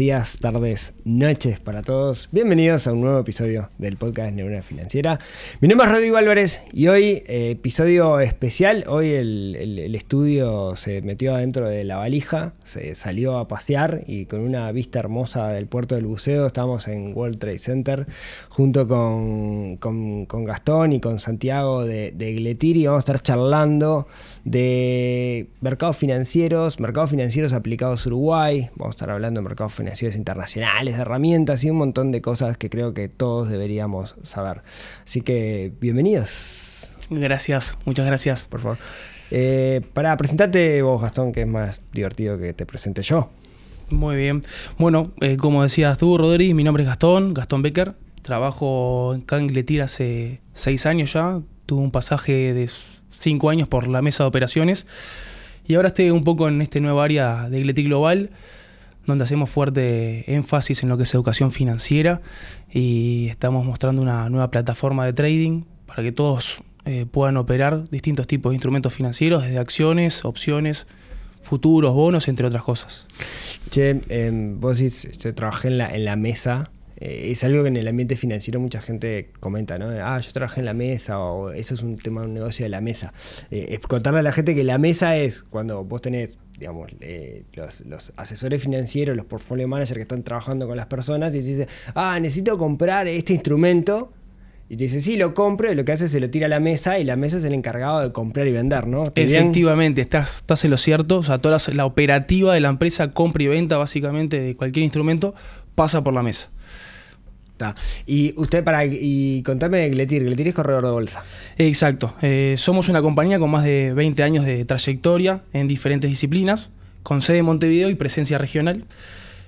Días, tardes, noches para todos. Bienvenidos a un nuevo episodio del podcast Neurona Financiera. Mi nombre es Rodrigo Álvarez y hoy eh, episodio especial. Hoy el, estudio se metió adentro de la valija, se salió a pasear y con una vista hermosa del puerto del buceo estamos en World Trade Center junto con, con- con Gastón y con Santiago de, de Gletiri. Vamos a estar charlando de mercados financieros, mercados financieros aplicados a Uruguay. Vamos a estar hablando de mercados financieros internacionales, de herramientas y un montón de cosas que creo que todos deberíamos saber. Así que bienvenidos, Gracias, muchas gracias. por favor. Eh, para presentarte vos, Gastón, que es más divertido que te presente yo. Muy bien. Bueno, eh, como decías tú, Rodri, mi nombre es Gastón, Gastón Becker. Trabajo en Cangletir hace seis años ya. Tuve un pasaje de cinco años por la mesa de operaciones. Y ahora estoy un poco en este nuevo área de Gletir Global, donde hacemos fuerte énfasis en lo que es educación financiera y estamos mostrando una nueva plataforma de trading para que todos eh, puedan operar distintos tipos de instrumentos financieros, desde acciones, opciones, futuros, bonos, entre otras cosas. Che, eh, vos decís, yo trabajé en la, mesa. eh, es algo que en el ambiente financiero mucha gente comenta, ¿no? Ah, yo trabajé en la mesa o eso es un tema, un negocio de la mesa. Eh, contarle a la gente que la mesa es cuando vos tenés, digamos, eh, los, asesores financieros, los portfolio managers que están trabajando con las personas y dice, ah, necesito comprar este instrumento. Y te dice, sí, lo compro, y lo que hace es se lo tira a la mesa y la mesa es el encargado de comprar y vender, ¿no? Efectivamente, estás, estás en lo cierto. O sea, toda la operativa de la empresa, compra y venta básicamente de cualquier instrumento, pasa por la mesa. Y usted, para, y contame Gletir. Gletir es corredor de bolsa. Exacto. Eh, somos una compañía con más de 20 años de trayectoria en diferentes disciplinas, con sede en Montevideo y presencia regional.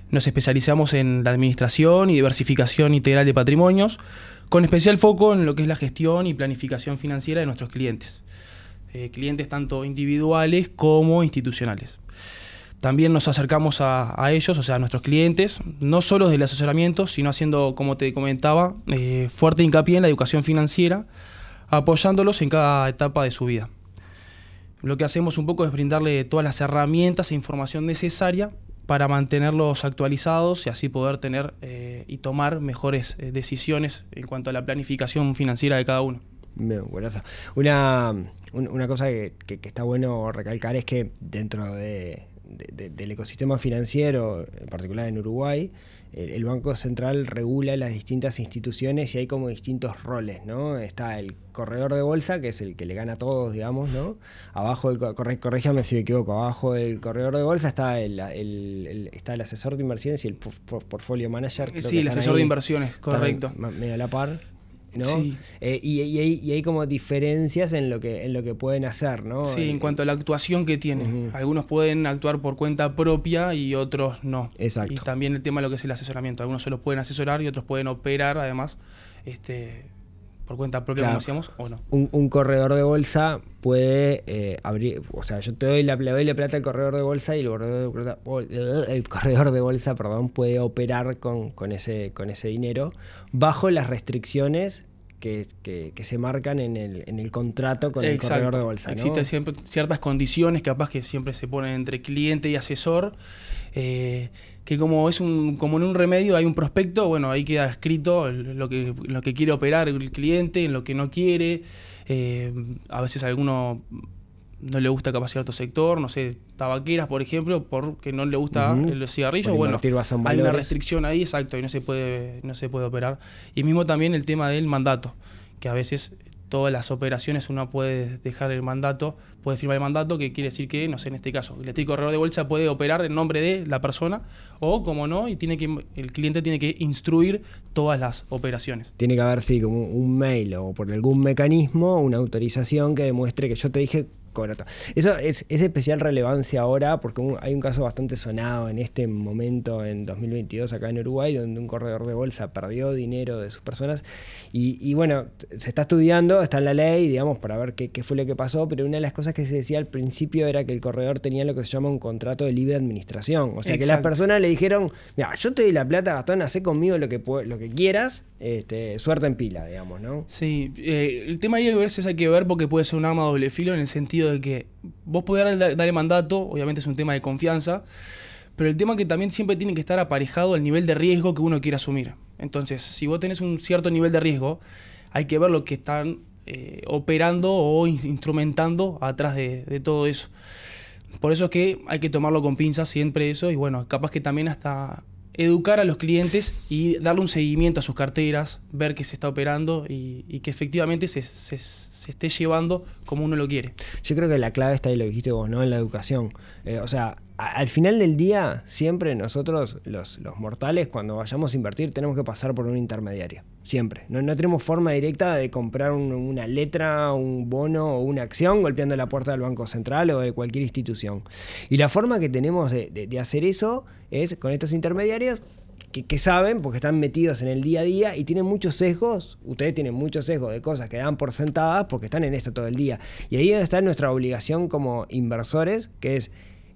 Nos especializamos en la administración y diversificación integral de patrimonios, con especial foco en lo que es la gestión y planificación financiera de nuestros clientes. Eh, clientes tanto individuales como institucionales. También nos acercamos a, ellos, o sea, a nuestros clientes, no solo del asesoramiento, sino haciendo, como te comentaba, eh, fuerte hincapié en la educación financiera, apoyándolos en cada etapa de su vida. Lo que hacemos un poco es brindarle todas las herramientas e información necesaria para mantenerlos actualizados y así poder tener eh, y tomar mejores eh, decisiones en cuanto a la planificación financiera de cada uno. Una, un- una cosa que- que está bueno recalcar es que dentro de- de- de- del ecosistema financiero, en particular en Uruguay, el, el Banco Central regula las distintas instituciones y hay como distintos roles, ¿no? Está el corredor de bolsa, que es el que le gana a todos, digamos, ¿no? Abajo, del, co- corre- corríjame si me equivoco, abajo del corredor de bolsa está el, el- el- está el asesor de inversiones y el por- por- portfolio manager. sí, el asesor de inversiones, correcto. medio a la par. ¿No? Sí. Eh, y, y hay, y hay como diferencias en lo que en lo que pueden hacer, ¿no? Sí, en Eh, cuanto a la actuación que tienen. Algunos pueden actuar por cuenta propia y otros no. Exacto. Y también el tema de lo que es el asesoramiento. Algunos se los pueden asesorar y otros pueden operar, además, este, por cuenta propia, Claro. como decíamos, o no. un, un corredor de bolsa puede eh, abrir, o sea, yo te doy la, le doy la plata al corredor de bolsa y el corredor de, bol- el corredor de bolsa, perdón, puede operar con, con ese con ese dinero bajo las restricciones que, que- que se marcan en el, en el contrato con el corredor de bolsa, ¿no? Existen siempre ciertas condiciones, capaz que siempre se ponen entre cliente y asesor, eh, que como es un, como en un remedio hay un prospecto, bueno, ahí queda escrito lo que, lo que quiere operar el cliente, en lo que no quiere. eh, a veces alguno no le gusta capaz cierto sector, no sé, tabaqueras, por ejemplo, porque no le gusta Ujú. el cigarrillo, Por bueno, hay una restricción ahí, exacto, y no se puede, no se puede operar. Y mismo también el tema del mandato, que a veces todas las operaciones uno puede dejar el mandato, puede firmar el mandato, que quiere decir que, no sé, en este caso, el eléctrico corredor de bolsa puede operar en nombre de la persona o, como no, y tiene que, el cliente tiene que instruir todas las operaciones. Tiene que haber, sí, como un mail o por algún mecanismo, una autorización que demuestre que yo te dije Eso es, es especial relevancia ahora porque un- hay un caso bastante sonado en este momento, en 2022, acá en Uruguay, donde un corredor de bolsa perdió dinero de sus personas. Y, y bueno, se está estudiando, está en la ley, digamos, para ver qué, qué fue lo que pasó, pero una de las cosas que se decía al principio era que el corredor tenía lo que se llama un contrato de libre administración. O sea, que las personas le dijeron, mira, yo te doy la plata, Gastón, hacé conmigo lo que, lo que quieras, este, suerte en pila, digamos, ¿no? Sí, eh, el tema ahí a veces hay que ver porque puede ser un arma de doble filo en el sentido de que vos podés darle, mandato, obviamente es un tema de confianza, pero el tema que también siempre tiene que estar aparejado al nivel de riesgo que uno quiere asumir. Entonces, si vos tenés un cierto nivel de riesgo, hay que ver lo que están eh, operando o in- instrumentando atrás de, de todo eso. Por eso es que hay que tomarlo con pinzas siempre eso y bueno, capaz que también hasta educar a los clientes y darle un seguimiento a sus carteras, ver que se está operando y, que efectivamente se, se- esté llevando como uno lo quiere. Yo creo que la clave está ahí lo dijiste vos, ¿no? En la educación. Eh, o sea, al final del día, siempre nosotros, los, los mortales, cuando vayamos a invertir, tenemos que pasar por un intermediario. Siempre. No, no tenemos forma directa de comprar un- una letra, un bono o una acción golpeando la puerta del Banco Central o de cualquier institución. Y la forma que tenemos de- de hacer eso es con estos intermediarios que, saben porque están metidos en el día a día y tienen muchos sesgos, ustedes tienen muchos sesgos de cosas que dan por sentadas porque están en esto todo el día. Y ahí está nuestra obligación como inversores, que es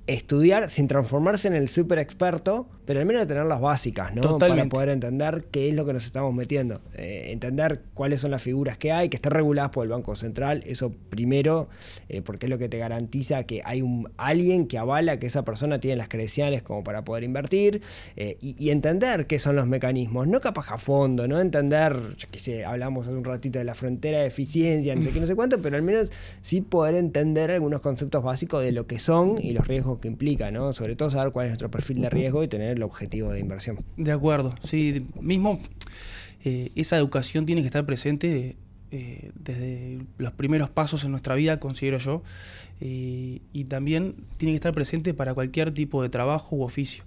estudiar sin transformarse en el super experto, pero al menos tener las básicas, ¿no? Totalmente. Para poder entender qué es lo que nos estamos metiendo. Eh, entender cuáles son las figuras que hay, que estén reguladas por el Banco Central, eso primero, eh, porque es lo que te garantiza que hay un alguien que avala que esa persona tiene las credenciales como para poder invertir, eh, y, y entender qué son los mecanismos, no capaz a fondo, no entender, yo qué sé, hablamos hace un ratito de la frontera de eficiencia, no sé qué, no sé cuánto, pero al menos sí poder entender algunos conceptos básicos de lo que son y los riesgos que implica, ¿no? Sobre todo saber cuál es nuestro perfil de riesgo y tener el objetivo de inversión. De acuerdo, sí, mismo eh, esa educación tiene que estar presente eh, desde los primeros pasos en nuestra vida, considero yo, y- y también tiene que estar presente para cualquier tipo de trabajo u oficio.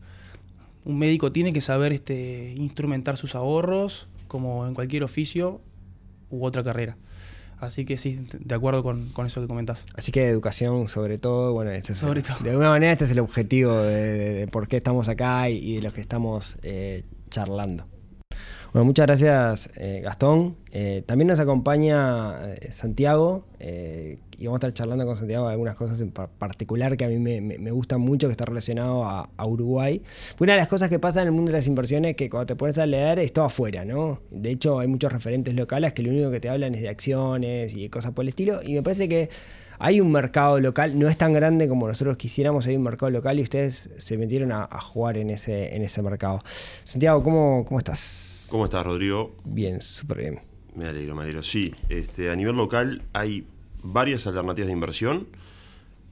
Un médico tiene que saber este, instrumentar sus ahorros, como en cualquier oficio u otra carrera. Así que sí, de acuerdo con, con eso que comentás. Así que educación sobre todo, bueno, este es el- Sobre todo. de alguna manera este es el objetivo de, de- de por qué estamos acá y, y de lo que estamos eh, charlando. Bueno, muchas gracias eh, Gastón. Eh, también nos acompaña eh, Santiago eh, y vamos a estar charlando con Santiago de algunas cosas en par- particular que a mí me, gustan mucho, que está relacionado a, Uruguay. Una de las cosas que pasa en el mundo de las inversiones es que cuando te pones a leer es todo afuera, ¿no? De hecho hay muchos referentes locales que lo único que te hablan es de acciones y cosas por el estilo y me parece que hay un mercado local, no es tan grande como nosotros quisiéramos, hay un mercado local y ustedes se metieron a, a jugar en ese, en ese mercado. Santiago, ¿cómo, cómo estás? ¿Cómo estás, Rodrigo? Bien, súper bien. Me alegro, me alegro. Sí, este, a nivel local hay varias alternativas de inversión.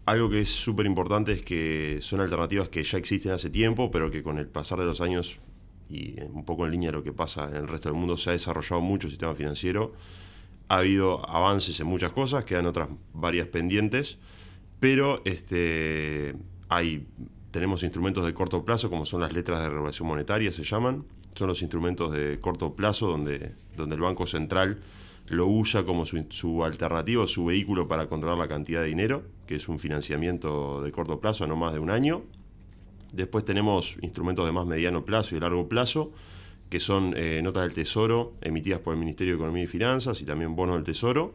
Algo que es súper importante es que son alternativas que ya existen hace tiempo, pero que con el pasar de los años y un poco en línea de lo que pasa en el resto del mundo, se ha desarrollado mucho el sistema financiero. Ha habido avances en muchas cosas, quedan otras varias pendientes, pero este, hay, tenemos instrumentos de corto plazo, como son las letras de regulación monetaria, se llaman. Son los instrumentos de corto plazo donde, donde el Banco Central lo usa como su, su alternativa, su vehículo para controlar la cantidad de dinero, que es un financiamiento de corto plazo, no más de un año. Después tenemos instrumentos de más mediano plazo y largo plazo, que son eh, notas del Tesoro emitidas por el Ministerio de Economía y Finanzas y también bonos del Tesoro.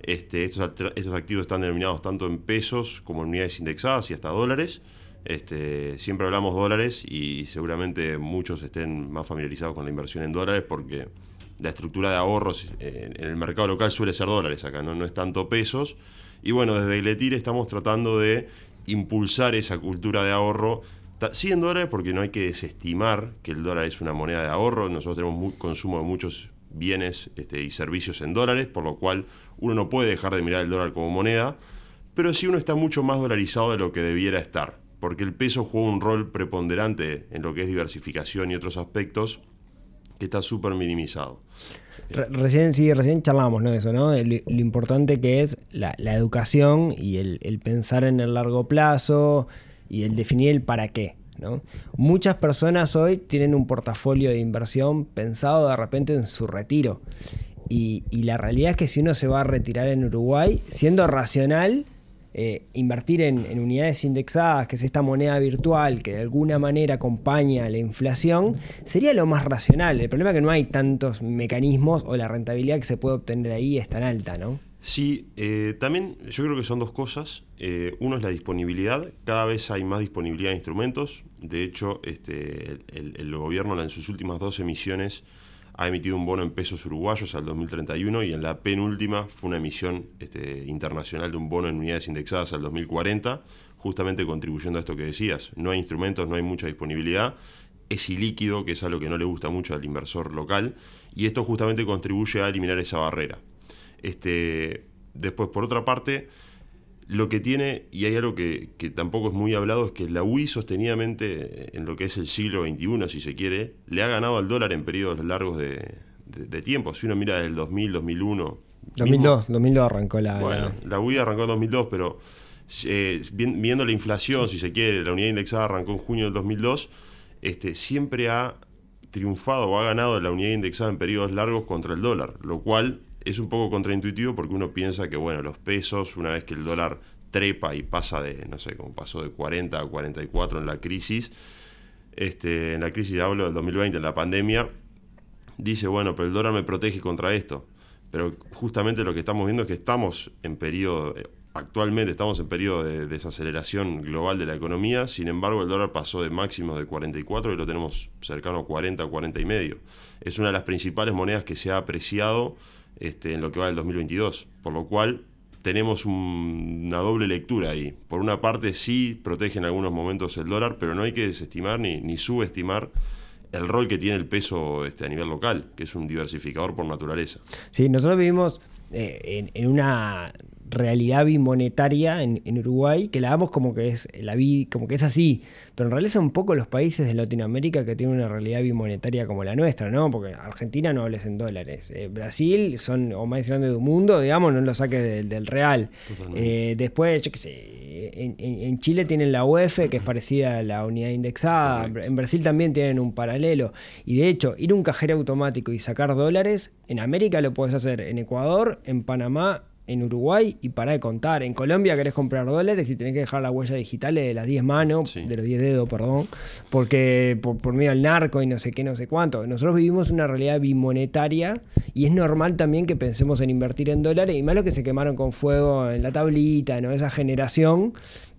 Este, estos, estos activos están denominados tanto en pesos como en unidades indexadas y hasta dólares. Este, siempre hablamos dólares y seguramente muchos estén más familiarizados con la inversión en dólares porque la estructura de ahorros eh, en el mercado local suele ser dólares acá, no, no es tanto pesos. Y bueno, desde Gletir estamos tratando de impulsar esa cultura de ahorro. Sí en dólares porque no hay que desestimar que el dólar es una moneda de ahorro. Nosotros tenemos consumo de muchos bienes este, y servicios en dólares, por lo cual uno no puede dejar de mirar el dólar como moneda, pero sí uno está mucho más dolarizado de lo que debiera estar, porque el peso juega un rol preponderante en lo que es diversificación y otros aspectos que está súper minimizado. Re- recién, sí, recién charlamos, ¿no? Eso, ¿no? Lo, importante que es la, educación y el, el pensar en el largo plazo y el definir el para qué, ¿no? Muchas personas hoy tienen un portafolio de inversión pensado de repente en su retiro. Y, y la realidad es que si uno se va a retirar en Uruguay, siendo racional, eh, invertir en, unidades indexadas, que es esta moneda virtual que de alguna manera acompaña la inflación, sería lo más racional. El problema es que no hay tantos mecanismos o la rentabilidad que se puede obtener ahí es tan alta, ¿no? Sí, eh, también yo creo que son dos cosas. Eh, uno es la disponibilidad. Cada vez hay más disponibilidad de instrumentos. De hecho, este, el, el gobierno en sus últimas dos emisiones ha emitido un bono en pesos uruguayos al 2031 y en la penúltima fue una emisión este, internacional de un bono en unidades indexadas al 2040, justamente contribuyendo a esto que decías. No hay instrumentos, no hay mucha disponibilidad, es ilíquido, que es algo que no le gusta mucho al inversor local, y esto justamente contribuye a eliminar esa barrera. Este, después, por otra parte, lo que tiene, y hay algo que, que, tampoco es muy hablado, es que la UI sostenidamente, en lo que es el siglo XXI, si se quiere, le ha ganado al dólar en periodos largos de, de, de tiempo. Si uno mira del 2000, 2001. 2002, mismo, 2002 arrancó la... Bueno, la, la UI arrancó en 2002, pero eh, viendo la inflación, si se quiere, la unidad indexada arrancó en junio del 2002, este, siempre ha triunfado o ha ganado la unidad indexada en periodos largos contra el dólar, lo cual es un poco contraintuitivo porque uno piensa que, bueno, los pesos, una vez que el dólar trepa y pasa de, no sé, como pasó de 40 a 44 en la crisis, este, en la crisis hablo del 2020, en la pandemia, dice, bueno, pero el dólar me protege contra esto. Pero justamente lo que estamos viendo es que estamos en periodo, actualmente estamos en periodo de desaceleración global de la economía, sin embargo el dólar pasó de máximos de 44 y lo tenemos cercano a 40, 40 y medio. Es una de las principales monedas que se ha apreciado este, en lo que va del 2022. Por lo cual tenemos un, una doble lectura ahí. Por una parte sí protege en algunos momentos el dólar, pero no hay que desestimar ni, subestimar el rol que tiene el peso este, a nivel local, que es un diversificador por naturaleza. Sí, nosotros vivimos eh, en, una realidad bimonetaria en, en, Uruguay, que la damos como que es la vi, como que es así, pero en realidad son pocos los países de Latinoamérica que tienen una realidad bimonetaria como la nuestra, ¿no? Porque Argentina no hables en dólares, eh, Brasil son o más grande del mundo, digamos, no lo saques del, del real. Eh, después, yo qué sé, en, en, Chile tienen la UEF, que es parecida a la unidad indexada, Correcto. en Brasil también tienen un paralelo, y de hecho, ir a un cajero automático y sacar dólares, en América lo puedes hacer en Ecuador, en Panamá, en Uruguay y para de contar. En Colombia querés comprar dólares y tenés que dejar la huella digital de las 10 manos, sí. de los 10 dedos, perdón, porque por, por, medio del narco y no sé qué, no sé cuánto. Nosotros vivimos una realidad bimonetaria y es normal también que pensemos en invertir en dólares y más lo que se quemaron con fuego en la tablita, ¿no? Esa generación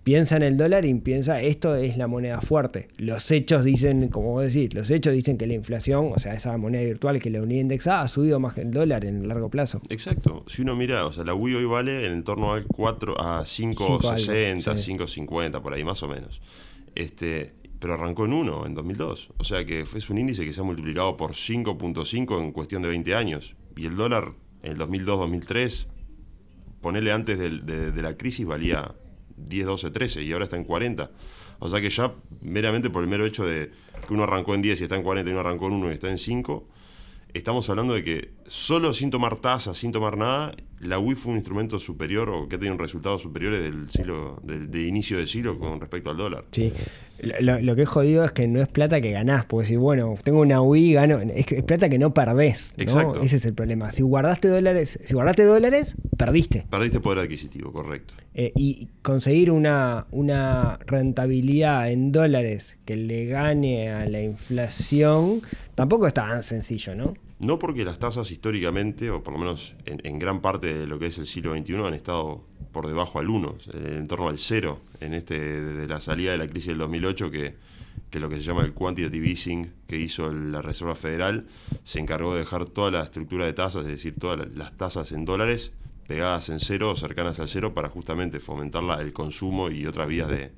piensa en el dólar y piensa esto es la moneda fuerte. Los hechos dicen, como vos decís, los hechos dicen que la inflación, o sea, esa moneda virtual que la unidad indexada ha subido más que el dólar en el largo plazo. Exacto. Si uno mira, o sea, la UI hoy vale en torno al 4 a 5.60, sí. 5.50 por ahí más o menos. Este, pero arrancó en 1 en 2002. O sea que es un índice que se ha multiplicado por 5.5 en cuestión de 20 años. Y el dólar en el 2002-2003, ponele antes de, de, de la crisis, valía 10, 12, 13 y ahora está en 40. O sea que ya meramente por el mero hecho de que uno arrancó en 10 y está en 40 y uno arrancó en 1 y está en 5, estamos hablando de que solo sin tomar tasas, sin tomar nada, la UI fue un instrumento superior o que ha tenido resultados superiores del siglo, de, de, inicio del siglo con respecto al dólar. Sí, lo, lo, que es jodido es que no es plata que ganás, porque si, bueno, tengo una UI, gano, es, es plata que no perdés. ¿no? Exacto. Ese es el problema. Si guardaste dólares, si guardaste dólares, perdiste. Perdiste poder adquisitivo, correcto. Eh, y conseguir una, una rentabilidad en dólares que le gane a la inflación tampoco es tan sencillo, ¿no? No porque las tasas históricamente, o por lo menos en, gran parte de lo que es el siglo XXI, han estado por debajo al 1, en torno al 0, en este, desde la salida de la crisis del 2008, que, que lo que se llama el quantitative easing que hizo la Reserva Federal, se encargó de dejar toda la estructura de tasas, es decir, todas las tasas en dólares, pegadas en cero o cercanas al cero para justamente fomentar el consumo y otras vías de,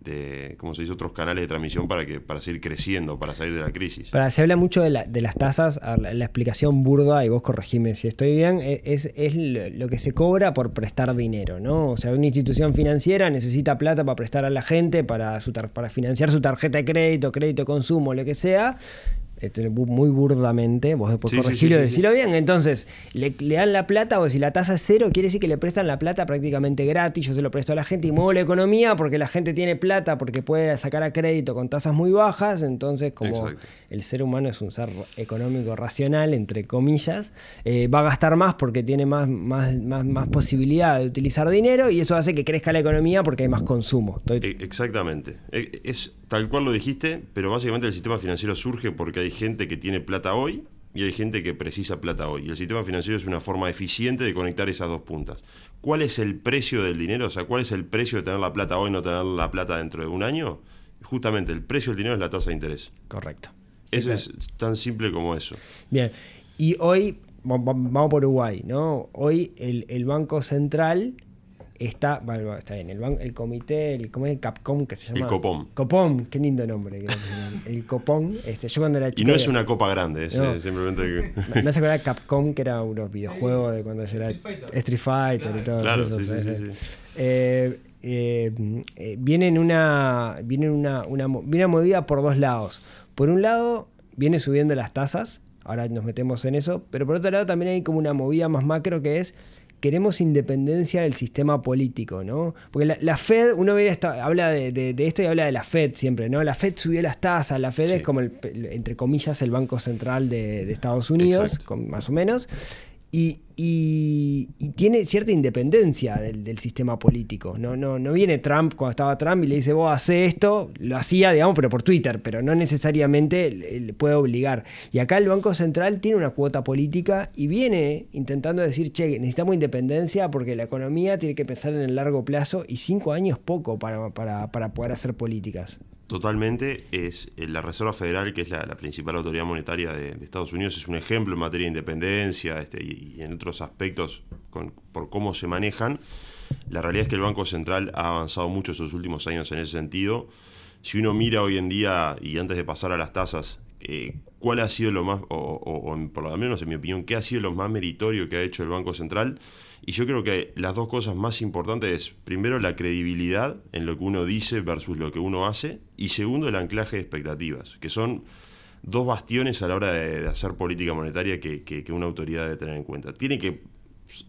de, ¿cómo se dice?, otros canales de transmisión para que para seguir creciendo, para salir de la crisis. Para, se habla mucho de, la, de las tasas, la, explicación burda, y vos corregime si estoy bien, e, es, es, lo que se cobra por prestar dinero, ¿no? O sea, una institución financiera necesita plata para prestar a la gente, para, su para financiar su tarjeta de crédito, crédito de consumo, lo que sea, muy burdamente, vos después Sí, sí, decilo bien, entonces le, le dan la plata o si la tasa es cero, quiere decir que le prestan la plata prácticamente gratis, yo se lo presto a la gente y muevo la economía porque la gente tiene plata, porque puede sacar a crédito con tasas muy bajas, entonces como Exacto. El ser humano es un ser económico racional, entre comillas, eh, va a gastar más porque tiene más, más, más, más posibilidad de utilizar dinero y eso hace que crezca la economía porque hay más consumo. Estoy- E- Exactamente. E- Es tal cual lo dijiste, pero básicamente el sistema financiero surge porque hay gente que tiene plata hoy y hay gente que precisa plata hoy. Y el sistema financiero es una forma eficiente de conectar esas dos puntas. ¿Cuál es el precio del dinero? O sea, ¿cuál es el precio de tener la plata hoy y no tener la plata dentro de un año? Justamente el precio del dinero es la tasa de interés. Correcto. Eso Sí, es tan simple como eso. Bien, y hoy, va- va- vamos por Uruguay, ¿no? Hoy el, el Banco Central está, bueno, está bien, el, ban- el comité, el, ¿cómo es el CAPCOM que se llama? El Copom. Copom, qué lindo nombre. que el Copom, este, yo cuando era Y chico... no es una copa grande, es No. eh, simplemente que... Me me hace acordar de Capcom, que era unos videojuegos de cuando yo era Street Fighter. Street Fighter y todo Claro, eso. sí, sí, ¿sabes? sí, sí. Eh, eh, eh, viene en una, viene en una, una, mo- viene movida por dos lados. Por un lado, viene subiendo las tasas, ahora nos metemos en eso, pero por otro lado también hay como una movida más macro que es queremos independencia del sistema político, ¿no? Porque la, la Fed, uno ve esta- habla de, de- de esto y habla de la Fed siempre, ¿no? La Fed subió las tasas, la Fed es como, el, entre comillas, el Banco Central de, de Estados Unidos, con- más o menos, y, y- tiene cierta independencia del, del sistema político. No, no, no viene Trump cuando estaba Trump y le dice, vos hace esto, lo hacía, digamos, pero por Twitter, pero no necesariamente le, le puede obligar. Y acá el Banco Central tiene una cuota política y viene intentando decir, che, necesitamos independencia porque la economía tiene que pensar en el largo plazo y cinco años poco para, para, para poder hacer políticas. Totalmente, es eh, la Reserva Federal, que es la, principal autoridad monetaria de, Estados Unidos, es un ejemplo en materia de independencia este, y, en otros aspectos por cómo se manejan. La realidad es que el Banco Central ha avanzado mucho estos últimos años en ese sentido. Si uno mira hoy en día, y antes de pasar a las tasas, eh, ¿cuál ha sido lo más, o, o- o en- por lo menos en mi opinión, qué ha sido lo más meritorio que ha hecho el Banco Central? Y yo creo que las dos cosas más importantes es, primero, la credibilidad en lo que uno dice versus lo que uno hace, y segundo, el anclaje de expectativas, que son dos bastiones a la hora de, hacer política monetaria que, que- que una autoridad debe tener en cuenta. Tiene que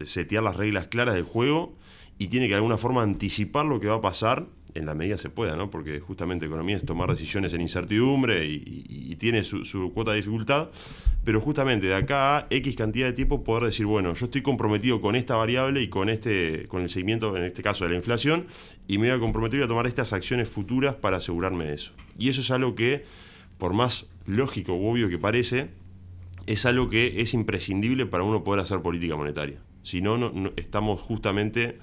setear las reglas claras del juego y tiene que de alguna forma anticipar lo que va a pasar en la medida se pueda, ¿no? Porque justamente economía es tomar decisiones en incertidumbre y, tiene su, su cuota de dificultad, pero justamente de acá a X cantidad de tiempo poder decir, bueno, yo estoy comprometido con esta variable y con este con el seguimiento, en este caso de la inflación, y me voy a comprometer a tomar estas acciones futuras para asegurarme de eso. Y eso es algo que, por más lógico u obvio que parece, es algo que es imprescindible para uno poder hacer política monetaria. Si no, no- estamos justamente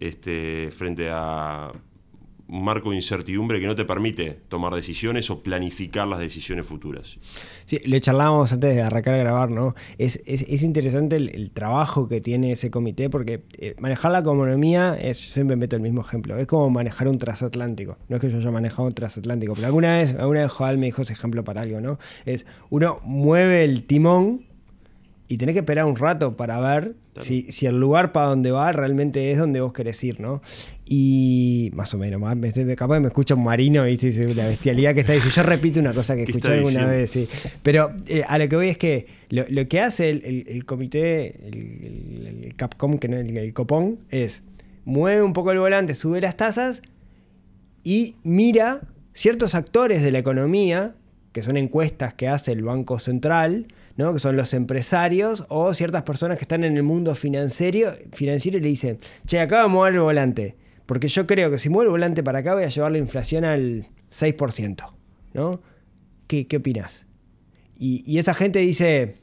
este, frente a un marco de incertidumbre que no te permite tomar decisiones o planificar las decisiones futuras. Sí, lo charlábamos antes de arrancar a grabar, ¿no? Es, es, es interesante el, trabajo que tiene ese comité porque eh, manejar la economía es, yo siempre meto el mismo ejemplo, es como manejar un transatlántico. No es que yo haya manejado un transatlántico, pero alguna vez, alguna vez Joal me dijo ese ejemplo para algo, ¿no? Es uno mueve el timón y tenés que esperar un rato para ver Claro. si, si el lugar para donde va realmente es donde vos querés ir, ¿no? Y más o menos, más- me, estoy- capaz me escucha un marino y dice la bestialidad que está diciendo. Yo repito una cosa que ¿Qué escuché alguna vez, sí. Pero eh, a lo que voy es que lo, lo que hace el, el- el comité, el, el- Capcom, que no, el Copón, es mueve un poco el volante, sube las tasas y mira ciertos actores de la economía, que son encuestas que hace el Banco Central, ¿no? que son los empresarios o ciertas personas que están en el mundo financiero, financiero y le dicen, che, acá vamos a mover el volante, porque yo creo que si muevo el volante para acá voy a llevar la inflación al 6%, ¿no? ¿Qué, qué opinas? Y, y esa gente dice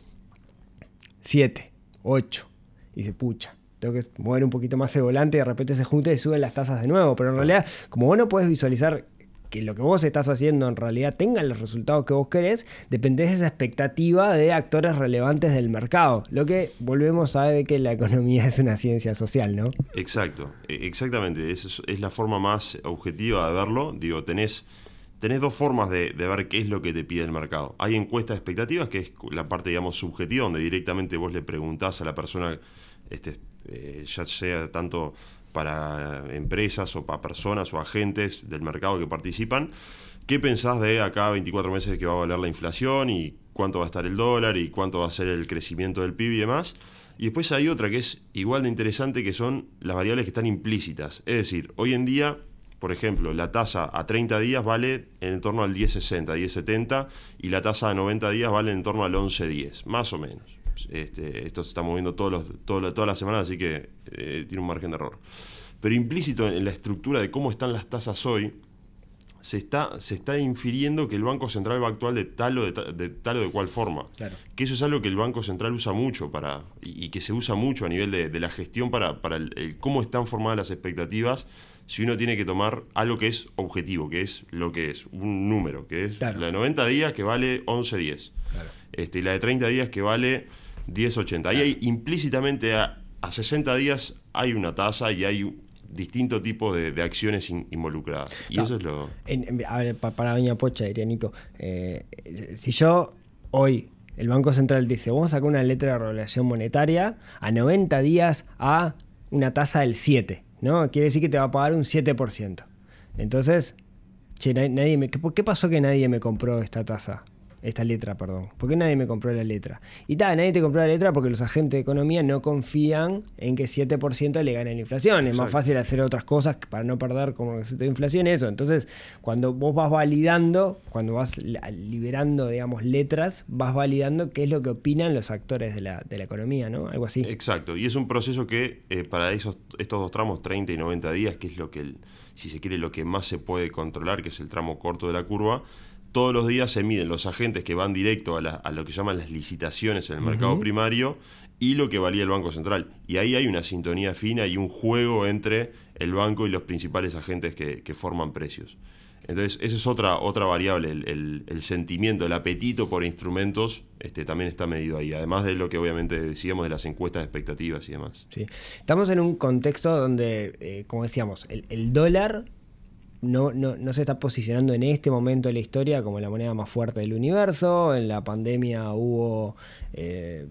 7, 8, dice, pucha. Tengo que mover un poquito más el volante y de repente se junta y suben las tasas de nuevo. Pero en realidad, como vos no podés visualizar que lo que vos estás haciendo en realidad tenga los resultados que vos querés, dependés de esa expectativa de actores relevantes del mercado. Lo que volvemos a de que la economía es una ciencia social, ¿no? Exacto, e- exactamente. Es, la forma más objetiva de verlo. Digo, tenés, tenés dos formas de, ver qué es lo que te pide el mercado. Hay encuestas expectativas, que es la parte, digamos, subjetiva, donde directamente vos le preguntás a la persona, este, eh, ya sea tanto para empresas o para personas o agentes del mercado que participan, ¿qué pensás de acá a 24 meses que va a valer la inflación y cuánto va a estar el dólar y cuánto va a ser el crecimiento del PIB y demás. Y después hay otra que es igual de interesante, que son las variables que están implícitas. Es decir, hoy en día, por ejemplo, la tasa a 30 días vale en torno al 10,60, 10,70 y la tasa a 90 días vale en torno al 11,10, más o menos. Este, esto se está moviendo todos los, todo- todas las semanas, así que eh, tiene un margen de error. Pero implícito en la estructura de cómo están las tasas hoy, se está, se está infiriendo que el Banco Central va a actuar de tal o de, ta- de tal o de cual forma. Claro. Que eso es algo que el Banco Central usa mucho para y, y que se usa mucho a nivel de, de la gestión para, para el, el cómo están formadas las expectativas si uno tiene que tomar algo que es objetivo, que es lo que es, un número, que es Claro. la de 90 días que vale 11.10. Claro. Este, y la de 30 días que vale 10.80. Ahí hay implícitamente a, a 60 días hay una tasa y hay distintos tipos de, de acciones in- involucradas. Y No. eso es lo... En- en- a ver, pa- para Doña Pocha, diría Nico, eh, si yo hoy el Banco Central dice, vamos a sacar una letra de regulación monetaria a 90 días a una tasa del 7, ¿no? Quiere decir que te va a pagar un 7%. Entonces, che, na- nadie me, ¿qué- ¿por qué pasó que nadie me compró esta tasa? Esta letra, perdón. ¿Por qué nadie me compró la letra? Y tal, nadie te compró la letra porque los agentes de economía no confían en que 7% le gane la inflación. Es más fácil hacer otras cosas para no perder como que se te inflación y eso. Entonces, cuando vos vas validando, cuando vas liberando, digamos, letras, vas validando qué es lo que opinan los actores de la, de la economía, ¿no? Algo así. Exacto, y es un proceso que eh, para esos, estos dos tramos, 30 y 90 días, que es lo que, el- si se quiere, lo que más se puede controlar, que es el tramo corto de la curva, todos los días se miden los agentes que van directo a, la- a lo que llaman las licitaciones en el mercado primario y lo que valía el Banco Central. Y ahí hay una sintonía fina y un juego entre el banco y los principales agentes que, que forman precios. Entonces, esa es otra, otra variable, el, el- el sentimiento, el apetito por instrumentos este, también está medido ahí, además de lo que obviamente decíamos de las encuestas de expectativas y demás. Sí. Estamos en un contexto donde, eh, como decíamos, el, el dólar no, no, no se está posicionando en este momento de la historia como la moneda más fuerte del universo. En la pandemia hubo eh,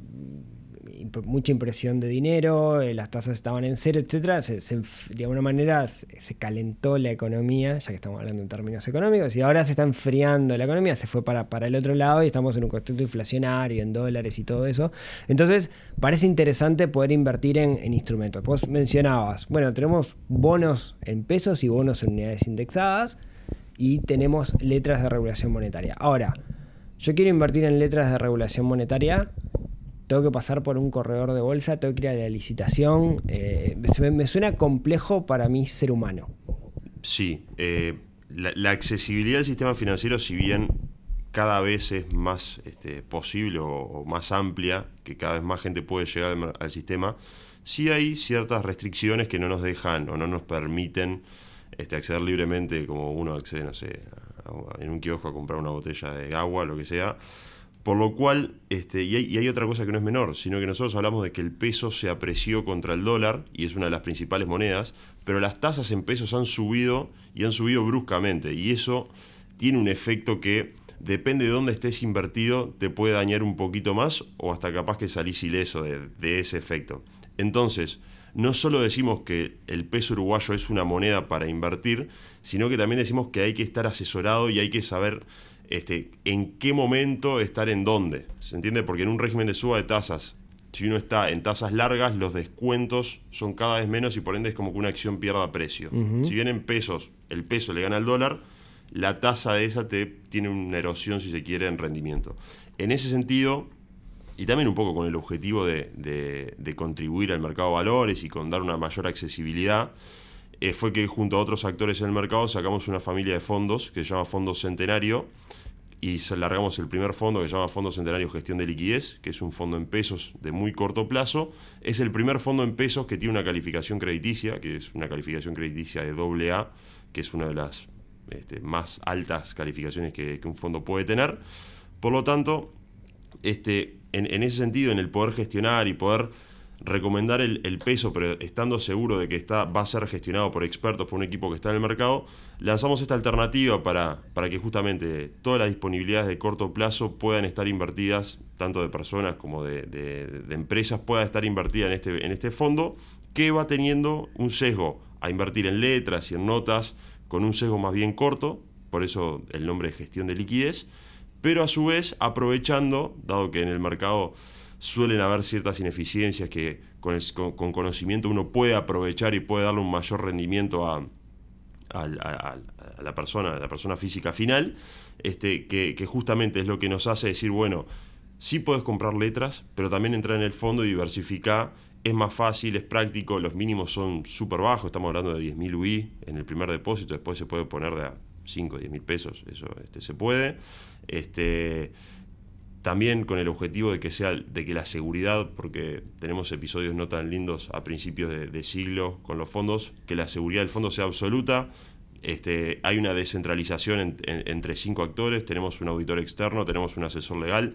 mucha impresión de dinero, eh, las tasas estaban en cero, etcétera. Se, se de alguna manera se, se calentó la economía, ya que estamos hablando en términos económicos, y ahora se está enfriando la economía, se fue para, para el otro lado y estamos en un contexto inflacionario, en dólares y todo eso. Entonces, parece interesante poder invertir en, en instrumentos. Vos mencionabas, bueno, tenemos bonos en pesos y bonos en unidades indexadas y tenemos letras de regulación monetaria. Ahora, yo quiero invertir en letras de regulación monetaria, tengo que pasar por un corredor de bolsa, tengo que ir a la licitación. eh, me, suena complejo para mí ser humano. Sí, eh, la, accesibilidad del sistema financiero, si bien cada vez es más este, posible o, más amplia, que cada vez más gente puede llegar al, sistema, sí hay ciertas restricciones que no nos dejan o no nos permiten este, acceder libremente, como uno accede, no sé, a- a- en un kiosco a comprar una botella de agua, lo que sea. Por lo cual, este, y, hay, otra cosa que no es menor, sino que nosotros hablamos de que el peso se apreció contra el dólar y es una de las principales monedas, pero las tasas en pesos han subido y han subido bruscamente y eso tiene un efecto que depende de dónde estés invertido, te puede dañar un poquito más o hasta capaz que salís ileso de ese efecto. Entonces, no solo decimos que el peso uruguayo es una moneda para invertir, sino que también decimos que hay que estar asesorado y hay que saber este, en qué momento estar en dónde. ¿Se entiende? Porque en un régimen de suba de tasas, si uno está en tasas largas, los descuentos son cada vez menos y por ende es como que una acción pierda precio. Si bien en pesos el peso le gana al dólar, la tasa de esa te tiene una erosión, si se quiere, en rendimiento. En ese sentido, y también un poco con el objetivo de, de- de contribuir al mercado de valores y con dar una mayor accesibilidad, eh, fue que junto a otros actores en el mercado sacamos una familia de fondos que se llama Fondo Centenario y largamos el primer fondo que se llama Fondo Centenario Gestión de Liquidez, que es un fondo en pesos de muy corto plazo. Es el primer fondo en pesos que tiene una calificación crediticia, que es una calificación crediticia de AA, que es una de las este, más altas calificaciones que, un fondo puede tener. Por lo tanto, este, en ese sentido, en el poder gestionar y poder recomendar el, peso, pero estando seguro de que está, va a ser gestionado por expertos, por un equipo que está en el mercado, lanzamos esta alternativa para, para que justamente todas las disponibilidades de corto plazo puedan estar invertidas, tanto de personas como de, de- de empresas, pueda estar invertida en este, en este fondo, que va teniendo un sesgo a invertir en letras y en notas, con un sesgo más bien corto, por eso el nombre de gestión de liquidez, pero a su vez aprovechando, dado que en el mercado suelen haber ciertas ineficiencias que con, con- con conocimiento uno puede aprovechar y puede darle un mayor rendimiento a, a- la persona, a la persona física final, este, que, que justamente es lo que nos hace decir, bueno, sí puedes comprar letras, pero también entrar en el fondo y diversificar. Es más fácil, es práctico, los mínimos son súper bajos, estamos hablando de 10.000 UI en el primer depósito, después se puede poner de a 5 o 10 mil pesos, eso este, se puede. Este, también con el objetivo de que sea de que la seguridad, porque tenemos episodios no tan lindos a principios de, siglo con los fondos, que la seguridad del fondo sea absoluta. Este, hay una descentralización en- en- entre cinco actores, tenemos un auditor externo, tenemos un asesor legal.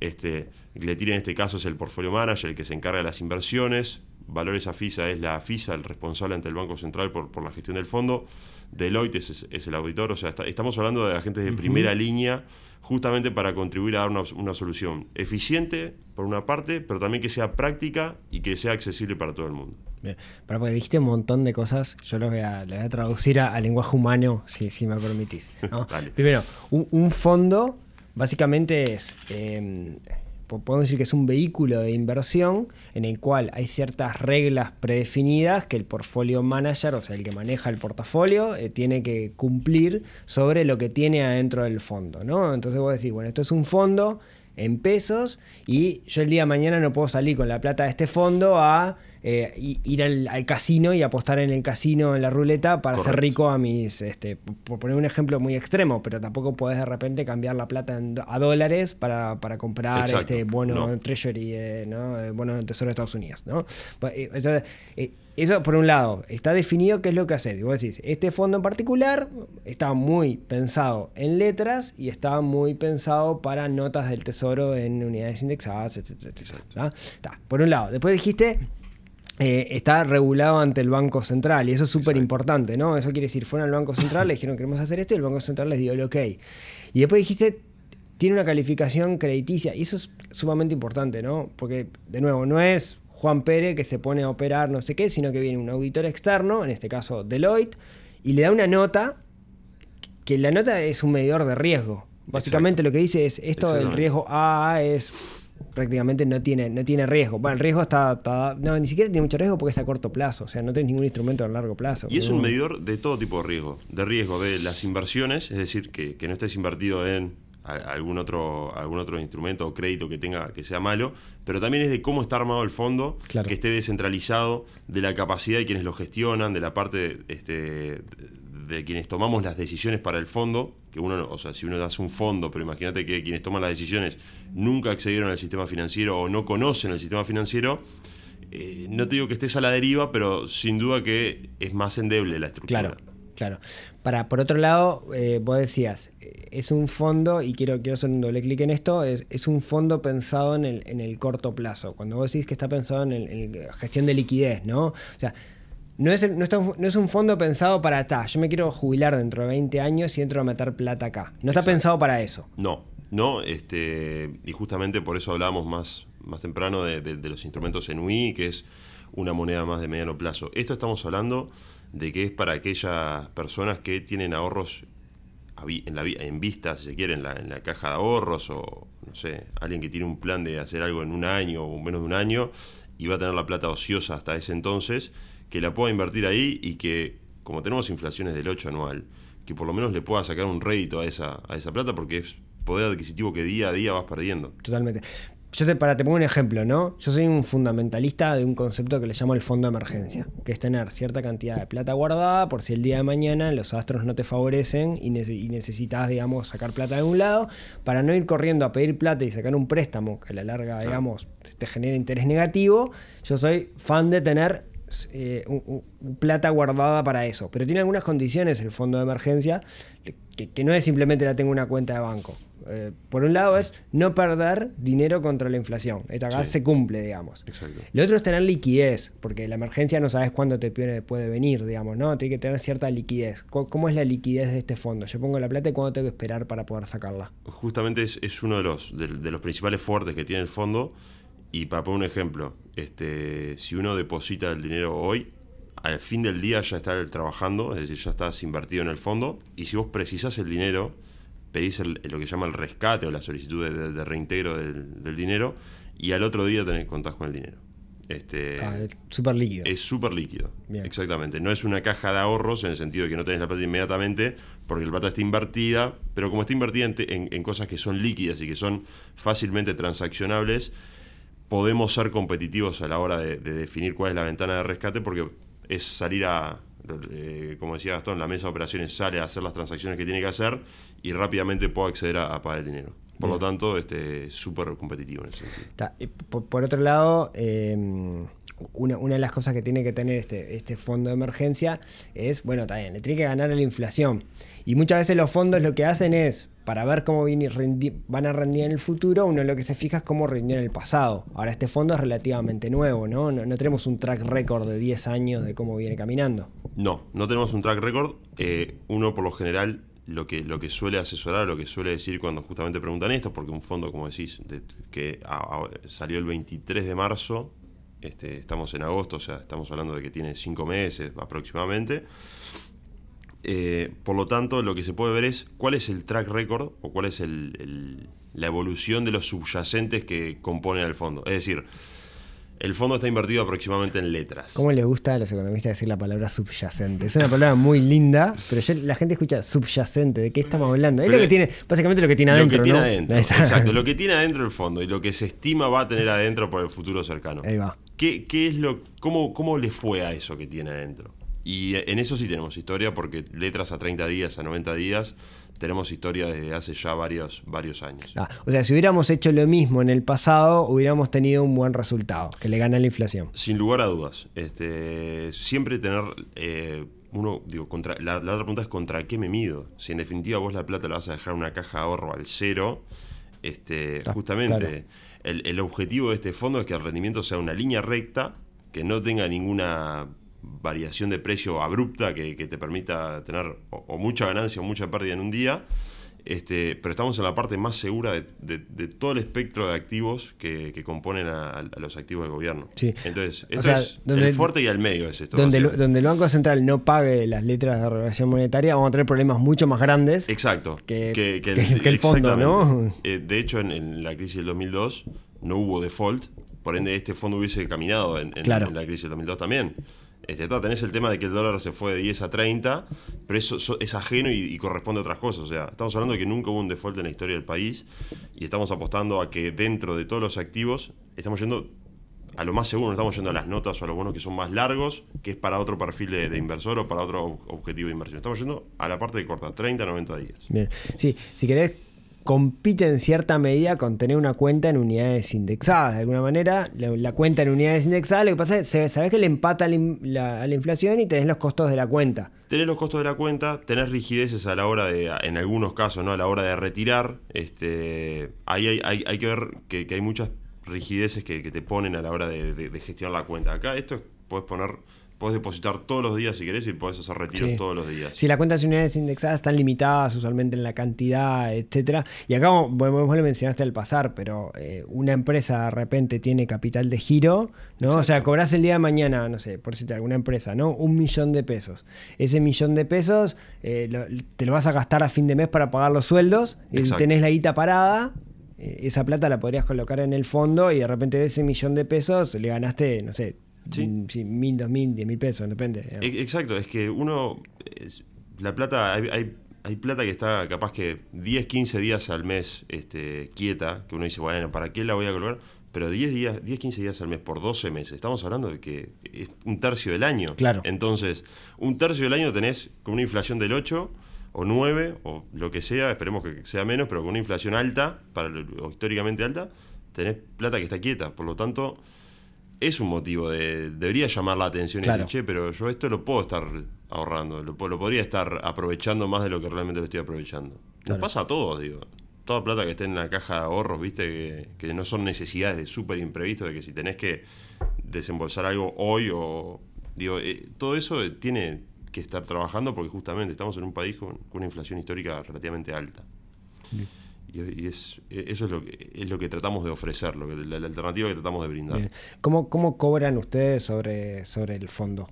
Este, Gletir en este caso es el portfolio manager, el que se encarga de las inversiones. Valores Afisa es la FISA, el responsable ante el Banco Central por, por la gestión del fondo. Deloitte es, el auditor, o sea, está- estamos hablando de agentes de primera línea, justamente para contribuir a dar una, una solución eficiente, por una parte, pero también que sea práctica y que sea accesible para todo el mundo. Bien. Pero porque dijiste un montón de cosas, yo los voy a, los voy a traducir a, a lenguaje humano, si, si me permitís. Primero, un, un fondo básicamente es, eh, po- podemos decir que es un vehículo de inversión en el cual hay ciertas reglas predefinidas que el portfolio manager, o sea, el que maneja el portafolio, eh, tiene que cumplir sobre lo que tiene adentro del fondo. ¿no? Entonces vos decís, bueno, esto es un fondo en pesos y yo el día de mañana no puedo salir con la plata de este fondo a eh, ir al, al casino y apostar en el casino, en la ruleta, para ser Correcto. rico a mis, este, por poner un ejemplo muy extremo, pero tampoco podés de repente cambiar la plata en a dólares para, para comprar Exacto, este bono no. treasury, eh, ¿no? Eh, bono del Tesoro de Estados Unidos, ¿no? Eh, eh, eso por un lado, está definido qué es lo que hacer. Y vos decís, este fondo en particular está muy pensado en letras y está muy pensado para notas del tesoro en unidades indexadas, etcétera, etcétera. Por un lado. Después dijiste, eh, está regulado ante el Banco Central y eso es súper importante, ¿no? Eso quiere decir, fueron al Banco Central, le dijeron queremos hacer esto y el Banco Central les dio el ok. Y después dijiste, tiene una calificación crediticia y eso es sumamente importante, ¿no? Porque, de nuevo, no es Juan Pérez que se pone a operar no sé qué, sino que viene un auditor externo, en este caso Deloitte, y le da una nota que la nota es un medidor de riesgo. Básicamente Exacto. lo que dice es esto del riesgo AA es prácticamente no tiene, no tiene riesgo. Bueno, el riesgo está, está- No, ni siquiera tiene mucho riesgo porque es a corto plazo. O sea, no tenés ningún instrumento a largo plazo. Y es un medidor de todo tipo de riesgo. De riesgo de las inversiones, es decir, que, que no estés invertido en algún otro, algún otro instrumento o crédito que tenga que sea malo, pero también es de cómo está armado el fondo, Claro. que esté descentralizado, de la capacidad de quienes lo gestionan, de la parte este, de quienes tomamos las decisiones para el fondo, que uno, no- o sea, si uno hace un fondo, pero imagínate que quienes toman las decisiones nunca accedieron al sistema financiero o no conocen el sistema financiero, eh, no te digo que estés a la deriva, pero sin duda que es más endeble la estructura. Claro, claro. Para, por otro lado, eh, vos decías, eh, es un fondo, y quiero, quiero hacer un doble clic en esto, es, un fondo pensado en el, en el corto plazo. Cuando vos decís que está pensado en, el- gestión de liquidez, ¿no? O sea, no es, el- no, está un- no es un fondo pensado para, ta, yo me quiero jubilar dentro de 20 años y entro a meter plata acá. No está Exacto. pensado para eso. No, no, este, y justamente por eso hablábamos más, más temprano de, de- de los instrumentos en UI, que es una moneda más de mediano plazo. Esto estamos hablando de que es para aquellas personas que tienen ahorros en, la, en vista, si se quiere, en la, en la caja de ahorros, o no sé, alguien que tiene un plan de hacer algo en un año o menos de un año y va a tener la plata ociosa hasta ese entonces, que la pueda invertir ahí y que, como tenemos inflaciones del 8 anual, que por lo menos le pueda sacar un rédito a esa, a esa plata porque es poder adquisitivo que día a día vas perdiendo. Totalmente. Yo te, para, te pongo un ejemplo, ¿no? Yo soy un fundamentalista de un concepto que le llamo el fondo de emergencia, que es tener cierta cantidad de plata guardada por si el día de mañana los astros no te favorecen y, nece- y necesitas, digamos, sacar plata de un lado, para no ir corriendo a pedir plata y sacar un préstamo que a la larga, digamos, te genera interés negativo. Yo soy fan de tener eh, un- un- plata guardada para eso. Pero tiene algunas condiciones el fondo de emergencia, que, que no es simplemente la tengo en una cuenta de banco. Eh, por un lado es no perder dinero contra la inflación. Esto acá Sí. se cumple, digamos. Exacto. Lo otro es tener liquidez, porque la emergencia no sabes cuándo te puede venir, digamos, ¿no? Tiene que tener cierta liquidez. ¿Cómo es la liquidez de este fondo? Yo pongo la plata y cuándo tengo que esperar para poder sacarla. Justamente es, es uno de los, de, de los principales fuertes que tiene el fondo. Y para poner un ejemplo, este, si uno deposita el dinero hoy, al fin del día ya está trabajando, es decir, ya estás invertido en el fondo. Y si vos precisás el dinero pedís el- lo que se llama el rescate o la solicitud de, reintegro del, del dinero y al otro día tenés, contás con el dinero. Este, Ah, es súper líquido. es súper líquido. Bien. Exactamente. No es una caja de ahorros en el sentido de que no tenés la plata inmediatamente, porque la plata está invertida, pero como está invertida en- en cosas que son líquidas y que son fácilmente transaccionables, podemos ser competitivos a la hora de, de definir cuál es la ventana de rescate, porque es salir a, eh, como decía Gastón, la mesa de operaciones sale a hacer las transacciones que tiene que hacer y rápidamente puede acceder a, a pagar el dinero. Por lo tanto, este, es súper competitivo en ese sentido. Por, por otro lado, eh, una, una de las cosas que tiene que tener este, este fondo de emergencia es, bueno, también, le tiene que ganar a la inflación. Y muchas veces los fondos lo que hacen es, para ver cómo van a rendir en el futuro, uno lo que se fija es cómo rindió en el pasado. Ahora, este fondo es relativamente nuevo, ¿no? No, tenemos un track record de 10 años de cómo viene caminando. No, no tenemos un track record. Eh, uno, por lo general, lo que, lo que suele asesorar, lo que suele decir cuando justamente preguntan esto, porque un fondo, como decís, de- que salió el 23 de marzo, este, estamos en agosto, o sea, estamos hablando de que tiene cinco meses aproximadamente. Eh, por lo tanto, lo que se puede ver es cuál es el track record o cuál es el- el- la evolución de los subyacentes que componen al fondo. Es decir, el fondo está invertido aproximadamente en letras. ¿Cómo les gusta a los economistas decir la palabra subyacente? Es una palabra muy linda, pero yo- la gente escucha subyacente. ¿De qué estamos hablando? Es Pero lo que tiene, básicamente lo que tiene lo adentro, que tiene ¿no? adentro. Exacto, lo que tiene adentro el fondo y lo que se estima va a tener adentro por el futuro cercano. Ahí va. ¿Qué, qué es lo, cómo, ¿Cómo le fue a eso que tiene adentro? Y en eso sí tenemos historia, porque letras a 30 días, a 90 días, tenemos historia desde hace ya varios, varios años. Ah, o sea, si hubiéramos hecho lo mismo en el pasado, hubiéramos tenido un buen resultado, que le gana la inflación. Sin lugar a dudas. Este, siempre tener. eh, uno, digo, contra, la, la otra pregunta es: ¿contra qué me mido? Si en definitiva vos la plata la vas a dejar en una caja de ahorro al cero, este, Ah, justamente claro. el, el objetivo de este fondo es que el rendimiento sea una línea recta, que no tenga ninguna variación de precio abrupta que, que te permita tener o, o mucha ganancia o mucha pérdida en un día. Este, pero estamos en la parte más segura de, de- de todo el espectro de activos que, que componen a, a los activos del gobierno. Sí. Entonces, O sea, es donde- el fuerte y al medio es esto. Donde, el- básicamente. donde el Banco Central no pague las letras de regulación monetaria, vamos a tener problemas mucho más grandes. Exacto. que- que- que el fondo, ¿no? Eh, de hecho, en, en la crisis del 2002 no hubo default, por ende este fondo hubiese caminado en, en- Claro. en la crisis del 2002 también. Este, tenés el tema de que el dólar se fue de 10 a 30, pero eso, es ajeno y, corresponde a otras cosas. O sea, estamos hablando de que nunca hubo un default en la historia del país y estamos apostando a que dentro de todos los activos estamos yendo a lo más seguro, no estamos yendo a las notas o a los bonos que son más largos, que es para otro perfil de, inversor o para otro ob- objetivo de inversión. Estamos yendo a la parte de corta, 30 a 90 días. Bien. Sí, si querés, compite en cierta medida con tener una cuenta en unidades indexadas. De alguna manera, la, cuenta en unidades indexadas, lo que pasa es que sabés que le empata a la, inflación y tenés los costos de la cuenta. Tenés los costos de la cuenta, tenés rigideces a la hora de, en algunos casos, ¿no? A la hora de retirar. Este, ahí hay, hay- hay que ver que, hay muchas rigideces que, te ponen a la hora de, de- gestionar la cuenta. Acá esto es- podés poner, podés depositar todos los días si querés y podés hacer retiros Sí. todos los días. Si las cuentas de unidades indexadas están limitadas usualmente en la cantidad, etcétera. Y acá vos, vos lo mencionaste al pasar, pero eh, una empresa de repente tiene capital de giro, ¿no? O sea, cobras el día de mañana, no sé, por decirte alguna empresa, ¿no? Un millón de pesos. Ese millón de pesos eh, lo- te lo vas a gastar a fin de mes para pagar los sueldos y tenés la guita parada. eh, Esa plata la podrías colocar en el fondo y de repente de ese millón de pesos le ganaste, no sé, Sí. mm, sí, mil, dos mil, diez mil pesos, depende. digamos. E- Exacto, es que uno. es- la plata, hay, hay, hay plata que está capaz que 10, 15 días al mes este, quieta, que uno dice, bueno, ¿para qué la voy a colocar? Pero 10 días, 10, 15 días al mes por 12 meses, estamos hablando de que es un tercio del año. Claro. Entonces, un tercio del año tenés con una inflación del 8 o 9 o lo que sea, esperemos que sea menos, pero con una inflación alta, para o históricamente alta, tenés plata que está quieta. Por lo tanto, es un motivo de. Debería llamar la atención Claro. y decir, che, pero yo esto lo puedo estar ahorrando, lo, lo podría estar aprovechando más de lo que realmente lo estoy aprovechando. Claro. Nos pasa a todos, digo. Toda plata que esté en la caja de ahorros, viste, que, que no son necesidades de súper imprevisto, de que si tenés que desembolsar algo hoy o. Digo, eh, todo eso tiene que estar trabajando porque justamente estamos en un país con, con una inflación histórica relativamente alta. Y, y es, eso es lo, que, es lo que tratamos de ofrecer, lo que, la, la alternativa que tratamos de brindar. Bien. ¿Cómo, ¿Cómo cobran ustedes sobre, sobre el fondo?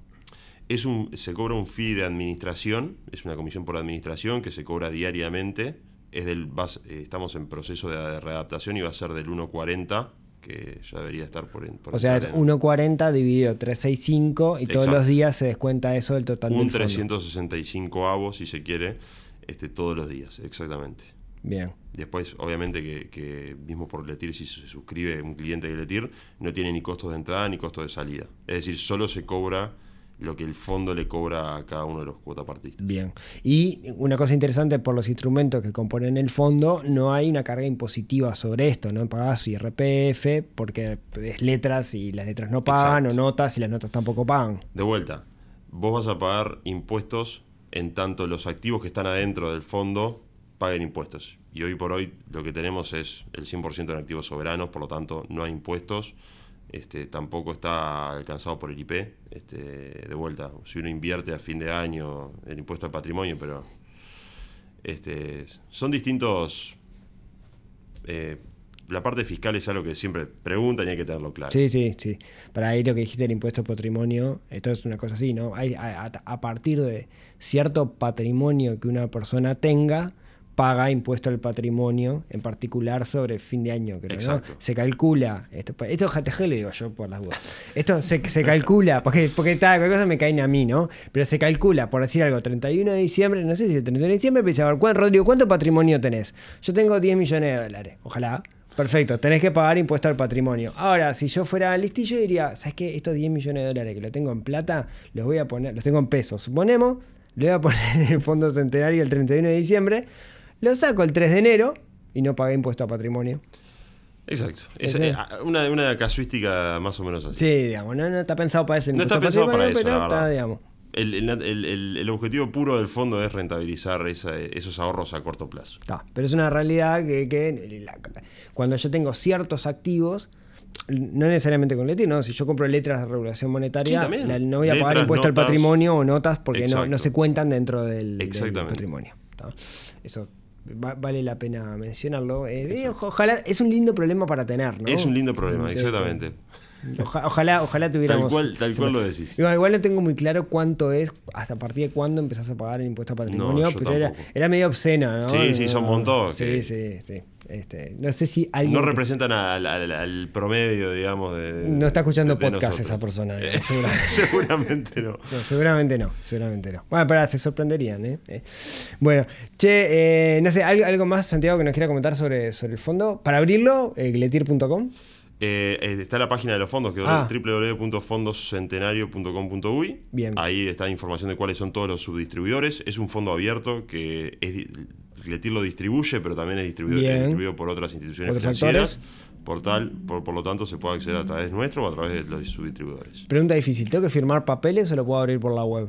Es un, se cobra un fee de administración, es una comisión por administración que se cobra diariamente es del, va a s- eh, estamos en proceso de readaptación y va a ser del 1.40, que ya debería estar por, en- por O sea, es entrar en 1.40 dividido 365 y todos Exacto. los días se descuenta eso del total un del fondo. 365 avos, si se quiere, este, todos los días, exactamente. Bien. Después, obviamente, que, que mismo por Letir, si se suscribe un cliente de Letir, no tiene ni costos de entrada ni costos de salida. Es decir, solo se cobra lo que el fondo le cobra a cada uno de los cuotapartistas. Bien. Y una cosa interesante por los instrumentos que componen el fondo, no hay una carga impositiva sobre esto, no pagás su IRPF porque es letras y las letras no pagan, Exacto. o notas y las notas tampoco pagan. De vuelta, vos vas a pagar impuestos en tanto los activos que están adentro del fondo paguen impuestos. Y hoy por hoy lo que tenemos es el 100% en activos soberanos, por lo tanto no hay impuestos. Este, tampoco está alcanzado por el IP. Este, de vuelta, si uno invierte a fin de año el impuesto al patrimonio, pero este, son distintos... eh, la parte fiscal es algo que siempre preguntan y hay que tenerlo claro. Sí, sí, sí. Para ahí lo que dijiste del impuesto al patrimonio, esto es una cosa así, ¿no? Hay, a, a- partir de cierto patrimonio que una persona tenga, paga impuesto al patrimonio, en particular sobre fin de año, creo, ¿no? Se calcula, esto, esto JTG lo digo yo por las dudas. Esto se, se calcula, porque, porque tal, cosa me caen a mí, ¿no? Pero se calcula, por decir algo, 31 de diciembre, no sé si el 31 de diciembre, pero dice, a ver, ¿cuán- Rodrigo, ¿cuánto patrimonio tenés? Yo tengo 10 millones de dólares, ojalá. Perfecto, tenés que pagar impuesto al patrimonio. Ahora, si yo fuera listillo, diría, ¿sabes qué? Estos 10 millones de dólares que lo tengo en plata, los voy a poner, los tengo en pesos. Suponemos, lo voy a poner en el fondo centenario el 31 de diciembre, lo saco el 3 de enero y no pagué impuesto a patrimonio. Exacto. Es eh, una, una casuística más o menos así. Sí, digamos, no, no está pensado para ese No está pensado para eso, pero la está, verdad. El, el- el- objetivo puro del fondo es rentabilizar esa- esos ahorros a corto plazo. Está, pero es una realidad que, que la- cuando yo tengo ciertos activos, no necesariamente con Letir, ¿no? Si yo compro letras de regulación monetaria, Sí, también. la- no voy a pagar Letras, impuesto al patrimonio o notas porque no, no se cuentan dentro del, patrimonio. ¿está? Eso va- vale la pena mencionarlo. Eh, oja- ojalá, es un lindo problema para tener, ¿no? Es un lindo problema, exactamente. Oja- ojalá, ojalá tuviéramos. Tal cual- tal cual lo decís. Igual, igual no tengo muy claro cuánto es, hasta a partir de cuándo empezás a pagar el impuesto a patrimonio, pero era, medio obsceno, ¿no? Sí, sí, son montón, Sí, que- sí, sí. Este, no sé si alguien. No que- representan al, al- al promedio, digamos, de. No está escuchando de- de podcast nosotros. esa persona, Eh, seguramente. seguramente no. No, seguramente no, seguramente no. Bueno, pero se sorprenderían, ¿eh? Eh, Bueno, che, eh, no sé, ¿algo, algo más, Santiago, que nos quiera comentar sobre, sobre el fondo? Para abrirlo, eh, gletir.com. Eh, eh, está la página de los fondos, que Ah. es www.fondoscentenario.com.uy. Ahí está información de cuáles son todos los subdistribuidores. Es un fondo abierto que es, Letir lo distribuye, pero también es distribuido, es distribuido por otras instituciones ¿Otros financieras. Por, tal, por, por lo tanto, se puede acceder a través nuestro o a través de los subdistribuidores. Pregunta difícil, ¿tengo que firmar papeles o lo puedo abrir por la web?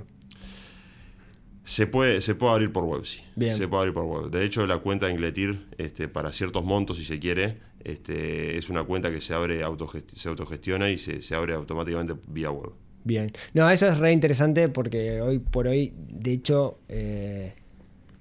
Se puede, se puede abrir por web, sí. Bien. Se puede abrir por web. De hecho, la cuenta en Gletir, este, para ciertos montos, si se quiere, este, es una cuenta que se abre autogesti- se autogestiona y se, se abre automáticamente vía web. Bien. No, eso es re interesante porque hoy por hoy, de hecho, eh,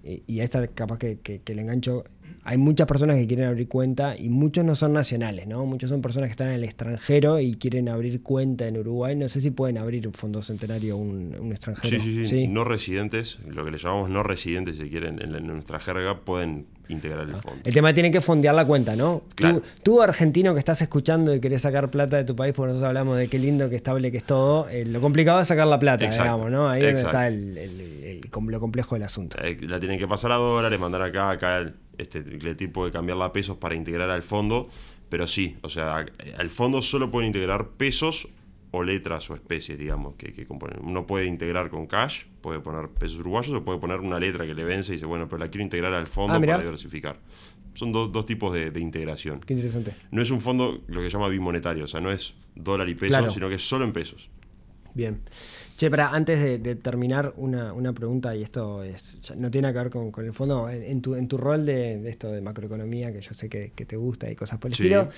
y, y a esta capaz que, que- que le engancho, hay muchas personas que quieren abrir cuenta y muchos no son nacionales, ¿no? Muchos son personas que están en el extranjero y quieren abrir cuenta en Uruguay. No sé si pueden abrir un fondo centenario un, un extranjero. Sí, sí, sí, No residentes, lo que le llamamos no residentes, si quieren, en, en nuestra jerga, pueden integrar el fondo. El tema tiene que fondear la cuenta, ¿no? Claro. Tú, tú, argentino que estás escuchando y querés sacar plata de tu país, porque nosotros hablamos de qué lindo, qué estable que es todo, eh, lo complicado es sacar la plata, Exacto, digamos, ¿no? Ahí es donde exacto. está el, el- el- com- lo complejo del asunto. Eh, La tienen que pasar a dólares, mandar acá, acá el, este, Gletir puede cambiarla a pesos para integrar al fondo, pero sí, o sea, al fondo solo pueden integrar pesos o letras o especies, digamos, que, que componen. Uno puede integrar con cash, puede poner pesos uruguayos o puede poner una letra que le vence y dice, bueno, pero la quiero integrar al fondo Ah, para diversificar. Son dos, dos tipos de, de integración. Qué interesante. No es un fondo lo que se llama bimonetario, o sea, no es dólar y peso, Claro. sino que es solo en pesos. Bien. Che, para antes de, de terminar, una, una pregunta, y esto es, no tiene que ver con, con el fondo, en, en tu, en tu rol de, de esto de macroeconomía, que yo sé que, que te gusta y cosas por el Sí. estilo,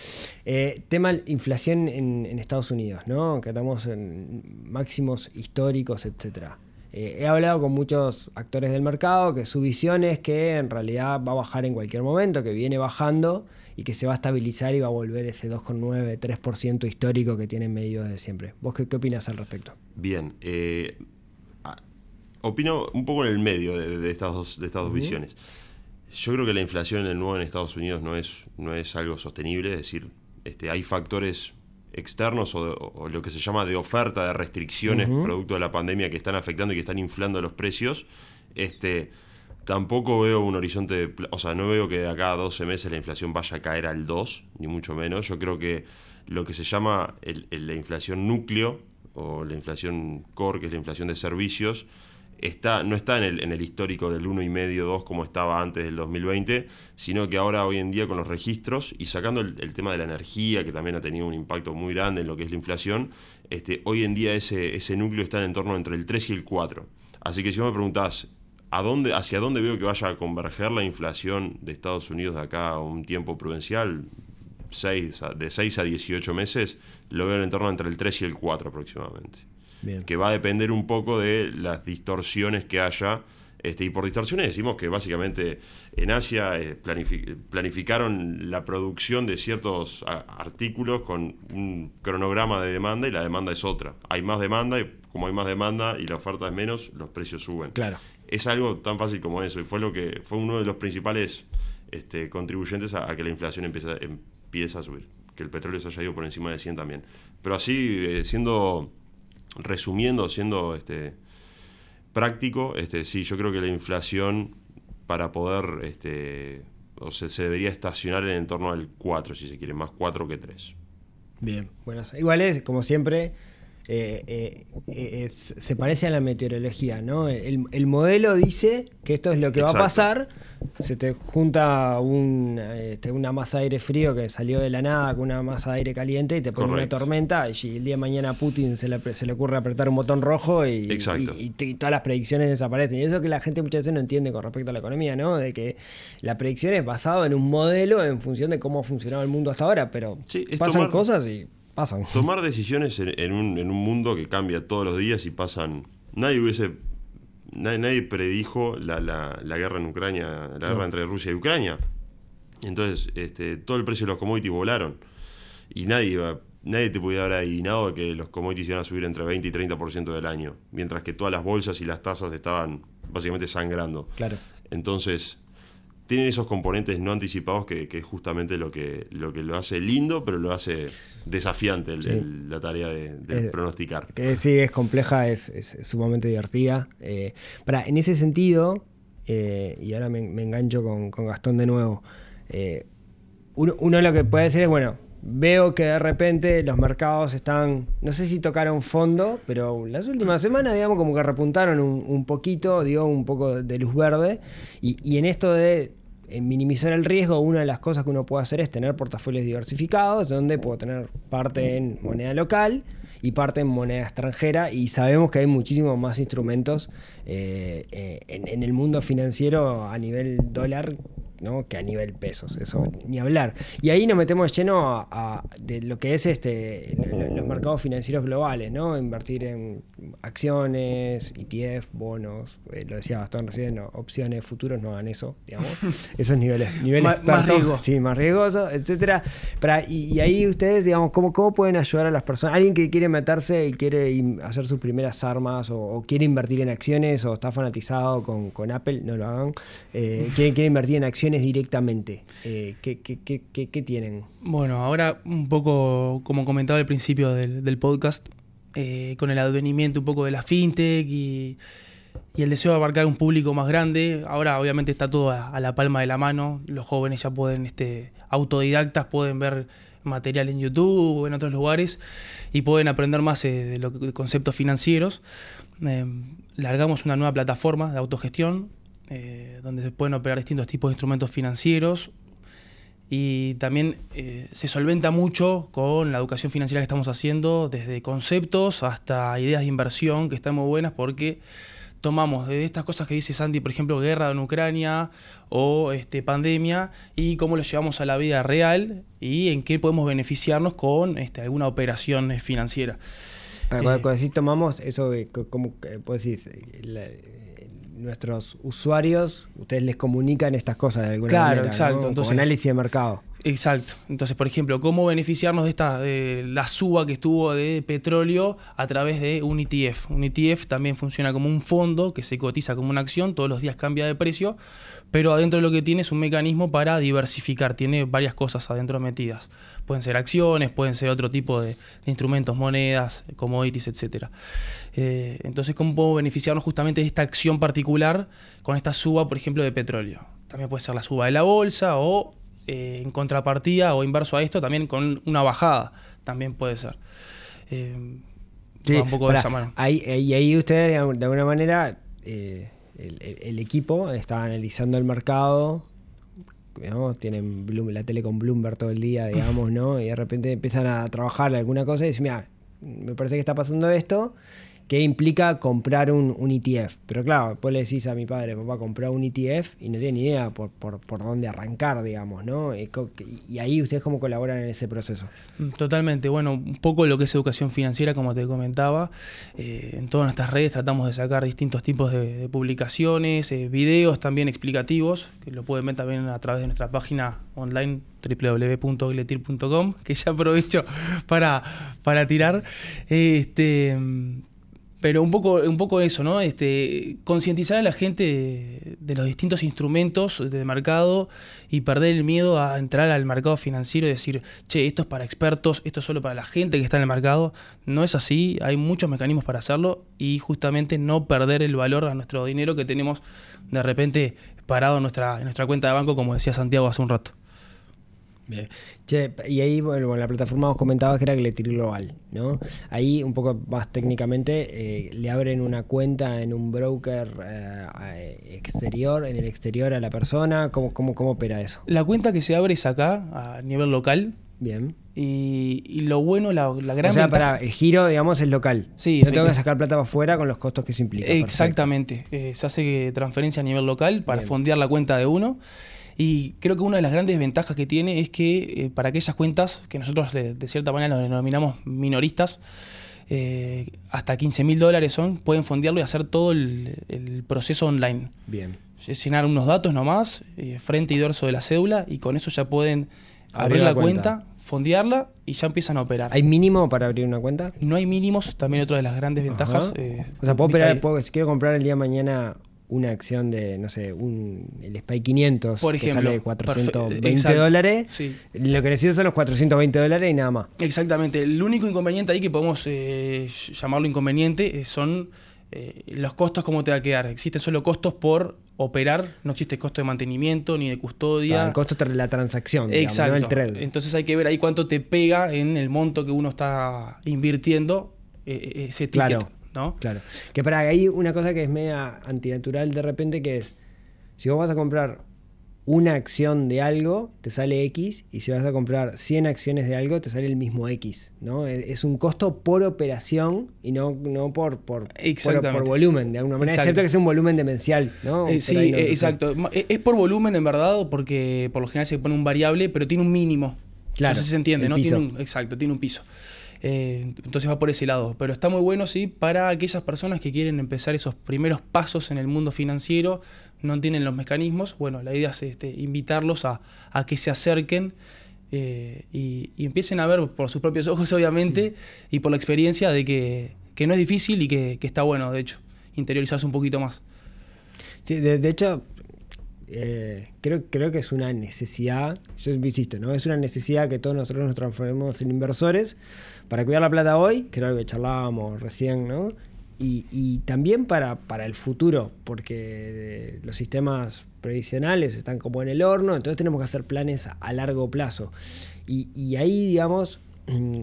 eh, tema inflación en, en Estados Unidos, ¿no? Que estamos en máximos históricos, etcétera. Eh, he hablado con muchos actores del mercado que su visión es que en realidad va a bajar en cualquier momento, que viene bajando y que se va a estabilizar y va a volver ese 2,9, 3% histórico que tienen medido desde siempre. ¿Vos qué, qué opinas al respecto? Bien, eh, opino un poco en el medio de, de estas dos, de estas dos visiones. Yo creo que la inflación en el nuevo en Estados Unidos no es, no es algo sostenible, es decir, este, hay factores externos o, de- o lo que se llama de oferta, de restricciones producto de la pandemia que están afectando y que están inflando los precios. Este, tampoco veo un horizonte, de o sea, no veo que de acá a 12 meses la inflación vaya a caer al 2, ni mucho menos. Yo creo que lo que se llama la inflación núcleo o la inflación core, que es la inflación de servicios, está, no está en el, en el histórico del 1,5, 2 como estaba antes del 2020, sino que ahora hoy en día con los registros y sacando el, tema de la energía, que también ha tenido un impacto muy grande en lo que es la inflación, este, hoy en día ese, ese núcleo está en torno entre el 3 y el 4. Así que si vos me preguntás, ¿a dónde, ¿hacia dónde veo que vaya a converger la inflación de Estados Unidos de acá a un tiempo prudencial? Seis de 6 a 18 meses, lo veo en torno entre el 3 y el 4 aproximadamente Bien. que va a depender un poco de las distorsiones que haya. Este, y por distorsiones decimos que básicamente en Asia eh, planifi- planificaron la producción de ciertos artículos con un cronograma de demanda y la demanda es otra. Hay más demanda y como hay más demanda y la oferta es menos, los precios suben. Claro. Es algo tan fácil como eso y fue lo que fue uno de los principales este, contribuyentes a, que la inflación empieza, a subir. Que el petróleo se haya ido por encima de 100 también. Pero así, eh, siendo resumiendo, siendo este, práctico, este, sí, yo creo que la inflación para poder, este, o se, se debería estacionar en torno al 4, si se quiere, más 4 que 3. Bien, bueno, igual es, como siempre, eh, eh, eh, es- se parece a la meteorología, ¿no? El, el modelo dice que esto es lo que va a pasar, se te junta un, este, una masa de aire frío que salió de la nada con una masa de aire caliente y te pone Correcto. una tormenta y el día de mañana a Putin se le, se le ocurre apretar un botón rojo y, Exacto. y- y t- y todas las predicciones desaparecen. Y eso que la gente muchas veces no entiende con respecto a la economía, ¿no? De que la predicción es basada en un modelo en función de cómo ha funcionado el mundo hasta ahora, pero Sí, pasan tomar- cosas y pasan. Tomar decisiones en, en un, en un mundo que cambia todos los días y pasan. Nadie hubiese. Nadie, nadie predijo la, la- la guerra en Ucrania, la guerra entre Rusia y Ucrania. Entonces, este, todo el precio de los commodities volaron. Y nadie iba- Nadie te podía haber adivinado que los commodities iban a subir entre 20 y 30% del año, mientras que todas las bolsas y las tasas estaban básicamente sangrando. Claro. Entonces, tienen esos componentes no anticipados que, que es justamente lo que, lo que lo hace lindo, pero lo hace desafiante el- Sí. el- la tarea de, de Eh, pronosticar. Que sí, es compleja, es, es- es sumamente divertida. Eh, para, en ese sentido, eh, y ahora me, me engancho con, con Gastón de nuevo, eh, uno, uno lo que puede decir es, bueno, veo que de repente los mercados están, no sé si tocaron fondo, pero las últimas semanas, digamos, como que repuntaron un, un poquito, dio un poco de luz verde, y, y en esto de eh, minimizar el riesgo, una de las cosas que uno puede hacer es tener portafolios diversificados, donde puedo tener parte en moneda local y parte en moneda extranjera, y sabemos que hay muchísimos más instrumentos eh, eh, en, en el mundo financiero a nivel dólar ¿no? que a nivel pesos, eso ni hablar. Y ahí nos metemos lleno a, a- de lo que es este lo- lo- los mercados financieros globales, ¿no? Invertir en acciones, ETF, bonos, eh, lo decía Gastón recién, no, opciones, futuros, no hagan eso, digamos. Esos niveles, niveles Más- más riesgo. sí, más riesgoso, etcétera. Para, y, y ahí ustedes, digamos, ¿cómo, ¿cómo pueden ayudar a las personas? Alguien que quiere meterse y quiere hacer sus primeras armas o, o quiere invertir en acciones o está fanatizado con, con Apple, no lo hagan. Eh, quiere, quiere invertir en acciones directamente. Eh, ¿qué, tienen? Bueno, ahora un poco, como comentaba al principio del, podcast, eh, con el advenimiento un poco de la fintech y, el deseo de abarcar un público más grande, ahora obviamente está todo a, la palma de la mano, los jóvenes ya pueden, este, autodidactas, pueden ver material en YouTube o en otros lugares y pueden aprender más eh, de, conceptos financieros. Eh, largamos una nueva plataforma de autogestión eh, donde se pueden operar distintos tipos de instrumentos financieros, y también eh, se solventa mucho con la educación financiera que estamos haciendo, desde conceptos hasta ideas de inversión que están muy buenas porque tomamos de estas cosas que dice Sandy, por ejemplo, guerra en Ucrania o este, pandemia, y cómo lo llevamos a la vida real y en qué podemos beneficiarnos con este, alguna operación eh, financiera. Eh, cuando, decís tomamos, eso como que vos decís, eh, la- eh, nuestros usuarios, ustedes les comunican estas cosas de alguna Claro, manera. exacto, entonces- análisis de mercado. Exacto. Entonces, por ejemplo, ¿cómo beneficiarnos de esta de la suba que estuvo de petróleo a través de un ETF? Un ETF también funciona como un fondo que se cotiza como una acción, todos los días cambia de precio, pero adentro de lo que tiene es un mecanismo para diversificar, tiene varias cosas adentro metidas. Pueden ser acciones, pueden ser otro tipo de, de instrumentos, monedas, commodities, etc. entonces, ¿cómo podemos beneficiarnos justamente de esta acción particular con esta suba, por ejemplo, de petróleo? También puede ser la suba de la bolsa o eh, en contrapartida o inverso a esto, también con una bajada, también puede ser. Eh, Sí, va un poco de esa mano. Ahí, ahí, ahí ustedes, de al- de alguna manera, eh, el equipo está analizando el mercado, ¿no? Tienen Bloom- la tele con Bloomberg todo el día, digamos, ¿no? Y de repente empiezan a trabajar alguna cosa y dicen, mira, me parece que está pasando esto, que implica comprar un, un ETF. Pero claro, después le decís a mi padre, papá, comprar un ETF y no tiene ni idea por, por, por dónde arrancar, digamos, ¿no? Y, co- y ahí ustedes cómo colaboran en ese proceso. Mm, Totalmente, bueno, un poco lo que es educación financiera, como te comentaba, eh, en todas nuestras redes tratamos de sacar distintos tipos de, de publicaciones, eh, videos también explicativos, que lo pueden ver también a través de nuestra página online www.gletir.com, que ya aprovecho para, para tirar. Este, mm, pero un poco, un poco eso, ¿no? Este, concientizar a la gente de, los distintos instrumentos de mercado y perder el miedo a entrar al mercado financiero y decir, che, esto es para expertos, esto es solo para la gente que está en el mercado. No es así, hay muchos mecanismos para hacerlo y justamente no perder el valor a nuestro dinero que tenemos de repente parado nuestra, en nuestra cuenta de banco, como decía Santiago hace un rato. Bien. Che, y ahí, bueno, la plataforma vos comentabas que era Gletir Global, ¿no? Ahí, un poco más técnicamente, eh, le abren una cuenta en un broker eh, a- exterior, en el exterior a la persona. ¿Cómo, cómo, cómo opera eso? La cuenta que se abre es acá, a nivel local, Bien. y, y lo bueno, la, la gran o sea, ventaja- para el giro, digamos, es local. Sí, Yo tengo que sacar plata para afuera con los costos que eso implica. Exactamente. Eh, se hace transferencia a nivel local para Bien. fondear la cuenta de uno. Y creo que una de las grandes ventajas que tiene es que eh, para aquellas cuentas que nosotros de, de cierta manera nos denominamos minoristas, eh, hasta 15 mil dólares son, pueden fondearlo y hacer todo el, el proceso online. Bien. Llenar unos datos nomás, eh, frente y dorso de la cédula, y con eso ya pueden Abrir abrir, la cuenta. cuenta, fondearla y ya empiezan a operar. ¿Hay mínimo para abrir una cuenta? no hay mínimos, también otra de las grandes ventajas. Eh, o sea, puedo operar, puedo- si quiero comprar el día de mañana una acción de, no sé, un, el SPY 500 Por que ejemplo, sale de perfe- 420 exacto. dólares. Sí. Lo que necesito son los 420 dólares y nada más. Exactamente. El único inconveniente ahí que podemos eh, llamarlo inconveniente eh, son eh, los costos, cómo te va a quedar. Existen solo costos por operar, no existe costo de mantenimiento ni de custodia. Ah, el costo de la transacción, digamos, Exacto. no el trade. Entonces hay que ver ahí cuánto te pega en el monto que uno está invirtiendo eh, ese ticket. Claro. ¿No? Claro. Que para ahí una cosa que es media antinatural de repente que es, si vos vas a comprar una acción de algo, te sale X, y si vas a comprar 100 acciones de algo, te sale el mismo X, ¿no? Es, es un costo por operación y no, no por, por, por, por volumen, de alguna manera, Exacto. excepto que sea un volumen demencial, ¿no? Eh, sí, no- eh, sé. exacto. Eh, Es por volumen en verdad, porque por lo general se pone un variable, pero tiene un mínimo. Claro, No sé si se entiende, ¿no? Tiene un, exacto, tiene un piso. Eh, entonces va por ese lado. Pero está muy bueno, sí, para aquellas personas que quieren empezar esos primeros pasos en el mundo financiero, no tienen los mecanismos. Bueno, la idea es este, invitarlos a, a que se acerquen eh, y, y empiecen a ver por sus propios ojos, obviamente, y por la experiencia de que, que no es difícil y que, que está bueno, de hecho, interiorizarse un poquito más. Sí, de, de hecho, eh, creo, creo que es una necesidad, yo insisto, ¿no? Es una necesidad que todos nosotros nos transformemos en inversores para cuidar la plata hoy, que era algo que charlábamos recién, ¿no? Y, también para, para el futuro, porque eh, los sistemas previsionales están como en el horno, entonces tenemos que hacer planes a, largo plazo. Y ahí, digamos,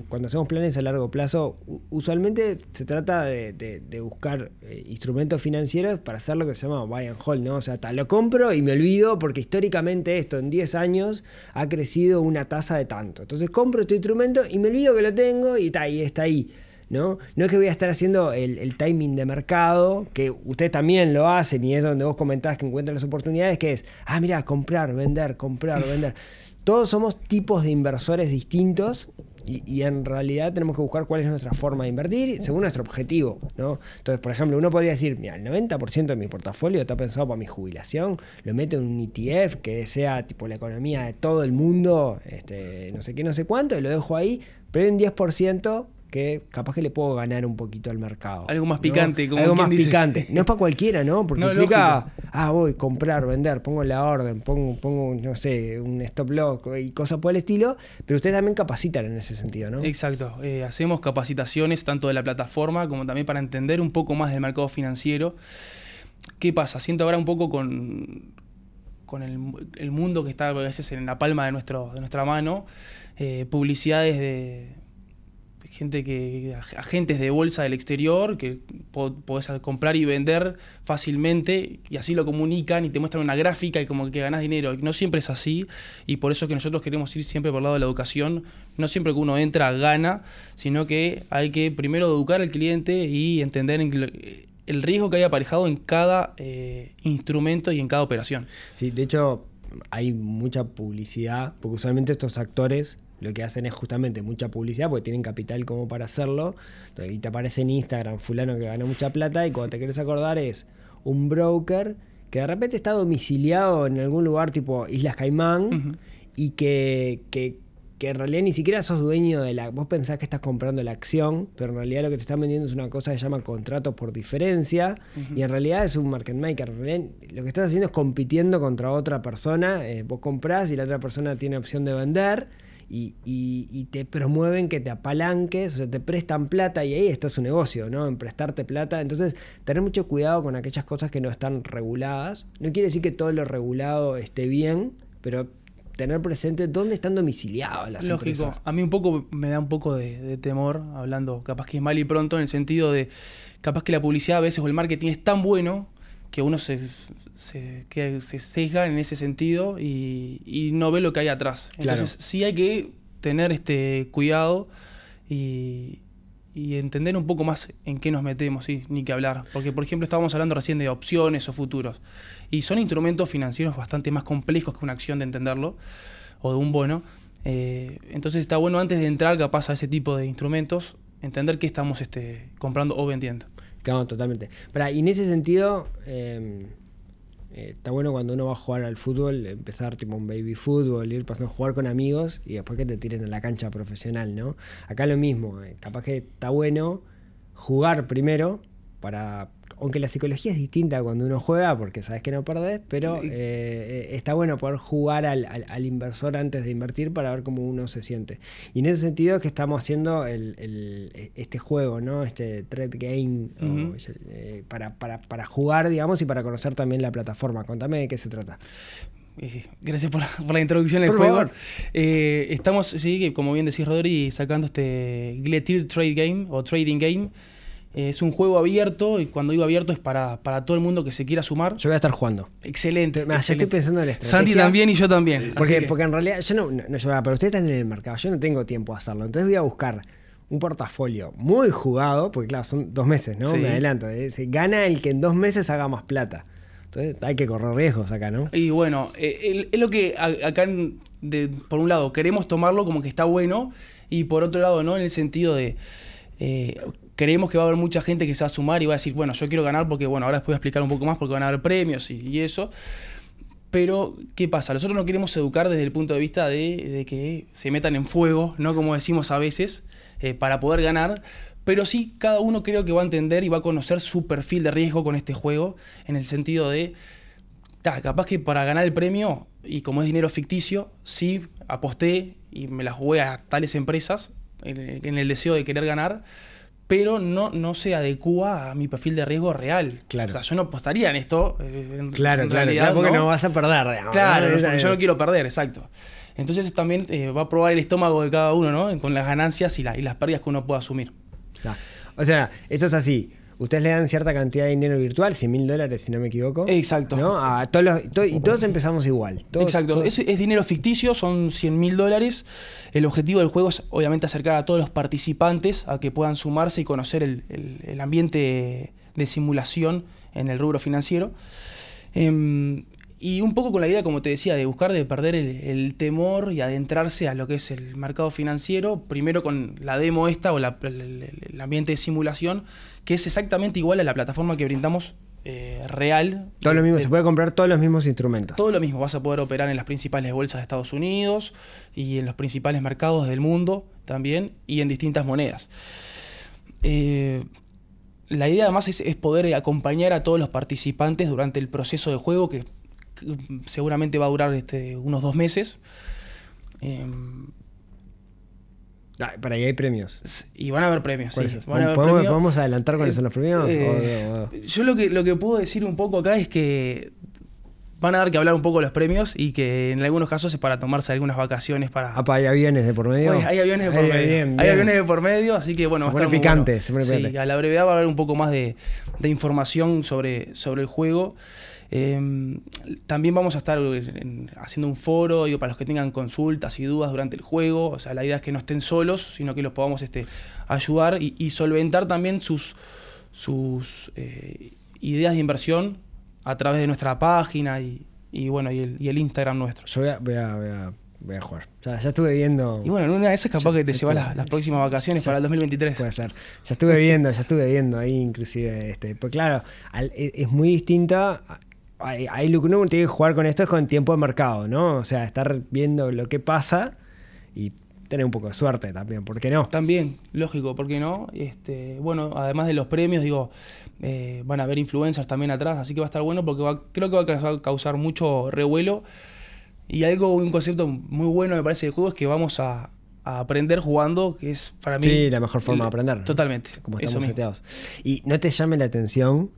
cuando hacemos planes a largo plazo, usualmente se trata de, de- de buscar eh, instrumentos financieros para hacer lo que se llama buy and hold, ¿no? O sea, ta, lo compro y me olvido porque históricamente esto en 10 años ha crecido una tasa de tanto. Entonces compro este instrumento y me olvido que lo tengo y, ta, y está ahí. ¿No? no es que voy a estar haciendo el, el timing de mercado, que ustedes también lo hacen y es donde vos comentás que encuentran las oportunidades, que es, ah, mira, comprar, vender, comprar, vender. Todos somos tipos de inversores distintos Y, y en realidad tenemos que buscar cuál es nuestra forma de invertir según nuestro objetivo, ¿no? Entonces, por ejemplo, uno podría decir, mira, el 90% de mi portafolio está pensado para mi jubilación, lo meto en un ETF que sea tipo la economía de todo el mundo, este, no sé qué, no sé cuánto, y lo dejo ahí, pero hay un 10% que capaz que le puedo ganar un poquito al mercado. Algo más ¿no? picante, como Algo más dice. picante. No es para cualquiera, ¿no? Porque No, implica, ah, voy, comprar, vender, pongo la orden, pongo, pongo, no sé, un stop loss y cosas por el estilo, pero ustedes también capacitan en ese sentido, ¿no? Exacto. Eh, hacemos capacitaciones tanto de la plataforma como también para entender un poco más del mercado financiero. ¿Qué pasa? Siento ahora un poco con, con el, el mundo que está a veces en la palma de, nuestro, de nuestra mano, eh, publicidades de gente que agentes de bolsa del exterior que po- podés comprar y vender fácilmente y así lo comunican y te muestran una gráfica y como que ganás dinero. No siempre es así y por eso que nosotros queremos ir siempre por el lado de la educación. No siempre que uno entra gana, sino que hay que primero educar al cliente y entender el riesgo que hay aparejado en cada eh, instrumento y en cada operación. Sí, de hecho, hay mucha publicidad, porque usualmente estos actores lo que hacen es justamente mucha publicidad, porque tienen capital como para hacerlo. Entonces, y te aparece en Instagram fulano que ganó mucha plata y cuando te quieres acordar es un broker que de repente está domiciliado en algún lugar tipo Islas Caimán y que, que, que en realidad ni siquiera sos dueño de la... Vos pensás que estás comprando la acción, pero en realidad lo que te están vendiendo es una cosa que se llama contratos por diferencia y en realidad es un market maker. En realidad, lo que estás haciendo es compitiendo contra otra persona. eh, vos comprás y la otra persona tiene opción de vender. Y, y- y te promueven que te apalanques, o sea, te prestan plata y ahí está su negocio, ¿no? En prestarte plata. Entonces, tener mucho cuidado con aquellas cosas que no están reguladas. No quiere decir que todo lo regulado esté bien, pero tener presente dónde están domiciliadas las Lógico. empresas. A mí un poco me da un poco de, de temor, hablando capaz que es mal y pronto, en el sentido de capaz que la publicidad a veces o el marketing es tan bueno que uno se, se, que se sesga en ese sentido y, y no ve lo que hay atrás. Claro. Entonces sí hay que tener este cuidado y, y entender un poco más en qué nos metemos, sí, ni que hablar. Porque, por ejemplo, estábamos hablando recién de opciones o futuros. Y son instrumentos financieros bastante más complejos que una acción de entenderlo, o de un bono. Eh, entonces está bueno antes de entrar capaz a ese tipo de instrumentos, entender qué estamos este, comprando o vendiendo. Claro, totalmente. Pará, y en ese sentido, eh, eh, está bueno cuando uno va a jugar al fútbol, empezar tipo un baby fútbol, ir pasando a jugar con amigos y después que te tiren a la cancha profesional, ¿no? Acá lo mismo, eh, capaz que está bueno jugar primero para... Aunque la psicología es distinta cuando uno juega, porque sabes que no perdés, pero eh, está bueno poder jugar al, al- al inversor antes de invertir para ver cómo uno se siente. Y en ese sentido es que estamos haciendo el- el- este juego, ¿no? Este thread game, o, eh, para, para, para jugar, digamos, y para conocer también la plataforma. Contame de qué se trata. Eh, gracias por, por la introducción al juego. Eh, estamos, sí, como bien decís, Rodri, sacando este Gletir Trade Game o Trading Game. Es un juego abierto y cuando digo abierto es para, para todo el mundo que se quiera sumar. Yo voy a estar jugando. Excelente. Ya estoy pensando en la estrategia. Santi también y yo también. Porque, que- porque en realidad yo no, no, no yo- pero ustedes están en el mercado, yo no tengo tiempo a hacerlo. Entonces voy a buscar un portafolio muy jugado, porque claro, son dos meses, ¿no? Sí. Me adelanto. eh, se gana el que en dos meses haga más plata. Entonces hay que correr riesgos acá, ¿no? Y bueno, eh, es lo que acá, en- de- por un lado, queremos tomarlo como que está bueno y por otro lado, ¿no? En el sentido de... eh, creemos que va a haber mucha gente que se va a sumar y va a decir, bueno, yo quiero ganar porque, bueno, ahora después voy a explicar un poco más porque van a haber premios y, eso. Pero, ¿qué pasa? Nosotros no queremos educar desde el punto de vista de, que se metan en fuego, ¿no? Como decimos a veces, eh, para poder ganar. Pero sí, cada uno creo que va a entender y va a conocer su perfil de riesgo con este juego, en el sentido de, ta, capaz que para ganar el premio, y como es dinero ficticio, sí aposté y me la jugué a tales empresas en el deseo de querer ganar, pero no, no se adecua a mi perfil de riesgo real. Claro. O sea, yo no apostaría en esto. eh, en- Claro, en claro, realidad, claro, porque no, vas a perder, digamos. Claro, ¿no? porque yo no quiero perder, exacto. Entonces también eh, va a probar el estómago de cada uno, ¿no? Con las ganancias y, la- y las pérdidas que uno pueda asumir. Ya. O sea, esto es así. Ustedes le dan cierta cantidad de dinero virtual, 100 mil dólares si no me equivoco. Exacto. ¿no? A todos los- to- y todos empezamos igual. Todos- Exacto, todos- Es, es dinero ficticio, son 100 mil dólares. El objetivo del juego es obviamente acercar a todos los participantes a que puedan sumarse y conocer el, el- el ambiente de simulación en el rubro financiero. Em, y un poco con la idea, como te decía, de buscar de perder el, el temor y adentrarse a lo que es el mercado financiero, primero con la demo esta o la- el, ambiente de simulación, que es exactamente igual a la plataforma que brindamos eh, real. Todo lo mismo, De- se puede comprar todos los mismos instrumentos. todo lo mismo, vas a poder operar en las principales bolsas de Estados Unidos y en los principales mercados del mundo también y en distintas monedas. Eh, la idea además es, es poder acompañar a todos los participantes durante el proceso de juego que seguramente va a durar este, unos dos meses. Eh, Ah, para ahí hay premios. y van a haber premios. sí, a haber ¿Podemos, premios. podemos adelantar cuáles son los premios? Eh, O- o- Yo lo que, lo que puedo decir un poco acá es que van a dar que hablar un poco los premios y que en algunos casos es para tomarse algunas vacaciones para... Apa, ¿hay aviones de por medio? Hay aviones de por medio. bien, Hay aviones de por medio, así que bueno, Se va a pone estar muy picante, bueno. se pone Sí, picante. a la brevedad va a haber un poco más de, de información sobre, sobre el juego. Eh, también vamos a estar en- haciendo un foro digo, para los que tengan consultas y dudas durante el juego. O sea, la idea es que no estén solos, sino que los podamos este, ayudar y, y solventar también sus, sus eh, ideas de inversión a través de nuestra página y, y, bueno, y el, y el Instagram nuestro. Yo voy a, voy a, voy a, voy a jugar. O sea, ya estuve viendo. Y bueno, en una de esas capaz Ya- que te llevas las, las próximas vacaciones ya- para el 2023. Puede ser. Ya estuve viendo, ya estuve viendo ahí inclusive este. Pues claro, al- e- es muy distinta. Hay, hay lo que uno tiene que jugar con esto es con tiempo de mercado, ¿no? O sea, estar viendo lo que pasa y tener un poco de suerte también, ¿por qué no? También, lógico, ¿por qué no? Este, bueno, además de los premios, digo, eh, van a haber influencers también atrás, así que va a estar bueno porque va- creo que va a causar, causar mucho revuelo. Y algo, un concepto muy bueno me parece del juego es que vamos a, a aprender jugando, que es para mí... Sí, la mejor forma de aprender. Totalmente. Como estamos seteados. Y no te llame la atención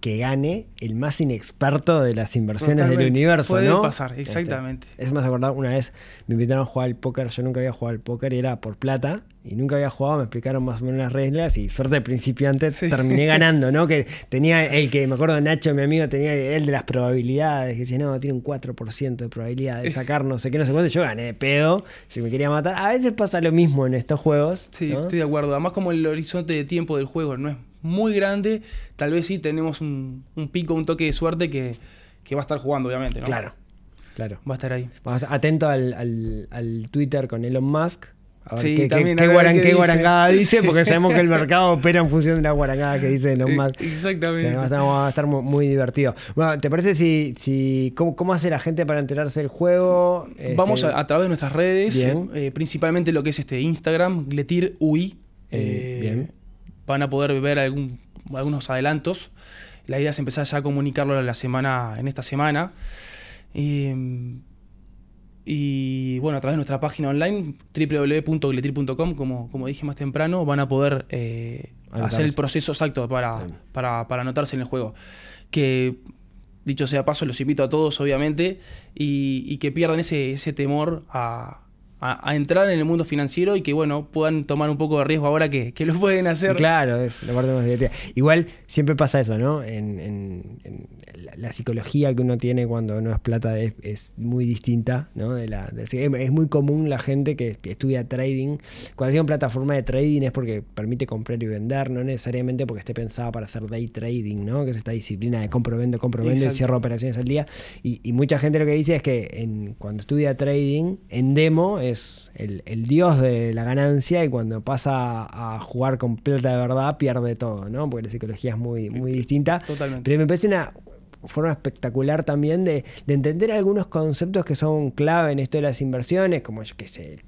que gane el más inexperto de las inversiones del universo, Puede ¿no? pasar, Este, exactamente. Es más acordar, una vez me invitaron a jugar al póker, yo nunca había jugado al póker y era por plata, y nunca había jugado, me explicaron más o menos las reglas y suerte de principiante Sí. terminé ganando, ¿no? Que tenía el que, me acuerdo, Nacho, mi amigo, tenía el de las probabilidades, que decía, no, tiene un 4% de probabilidad de sacar no sé qué, no sé cuánto, yo gané de pedo, si me quería matar. A veces pasa lo mismo en estos juegos. Sí, ¿no? estoy de acuerdo. Además, como el horizonte de tiempo del juego no es muy grande, tal vez sí tenemos un, un pico, un toque de suerte que, que va a estar jugando, obviamente, ¿no? Claro, claro. Va a estar ahí. Vamos, atento al, al- al Twitter con Elon Musk. A ver Sí, qué, qué- guaran- qué dice. guarangada dice, porque sabemos que el mercado opera en función de la guarangada que dice Elon Musk. Eh, O Exactamente. sea, va, a estar, va a estar mu- muy, divertido. Bueno, ¿te parece si, si cómo, cómo hace la gente para enterarse del juego? Vamos Este, a, a través de nuestras redes, eh, principalmente lo que es este Instagram, Gletir UI. Eh, eh, bien. Van a poder ver algún- algunos adelantos. La idea es empezar ya a comunicarlo la semana, en esta semana. Y, y, bueno, a través de nuestra página online, www.gletir.com, como, como dije más temprano, van a poder eh, hacer el proceso exacto para, para, para anotarse en el juego. Que dicho sea paso, los invito a todos, obviamente, y, y que pierdan ese, ese temor a, a- a entrar en el mundo financiero y que, bueno, puedan tomar un poco de riesgo ahora que, que lo pueden hacer. Claro, es la parte más divertida. Igual siempre pasa eso, ¿no? En, en- en la, la psicología que uno tiene cuando no es plata es, es muy distinta, ¿no? De la, del- es muy común la gente que, que estudia trading. Cuando digo plataforma de trading es porque permite comprar y vender, no necesariamente porque esté pensada para hacer day trading, ¿no? Que es esta disciplina de compro, vendo, compro, vendo y cierro operaciones al día. Y, y mucha gente lo que dice es que en, cuando estudia trading, en demo es el, el dios de la ganancia y cuando pasa a jugar con plata de verdad pierde todo, ¿no? Porque la psicología es muy, muy distinta. Totalmente. Pero me parece una forma espectacular también de, de entender algunos conceptos que son clave en esto de las inversiones, como yo qué sé,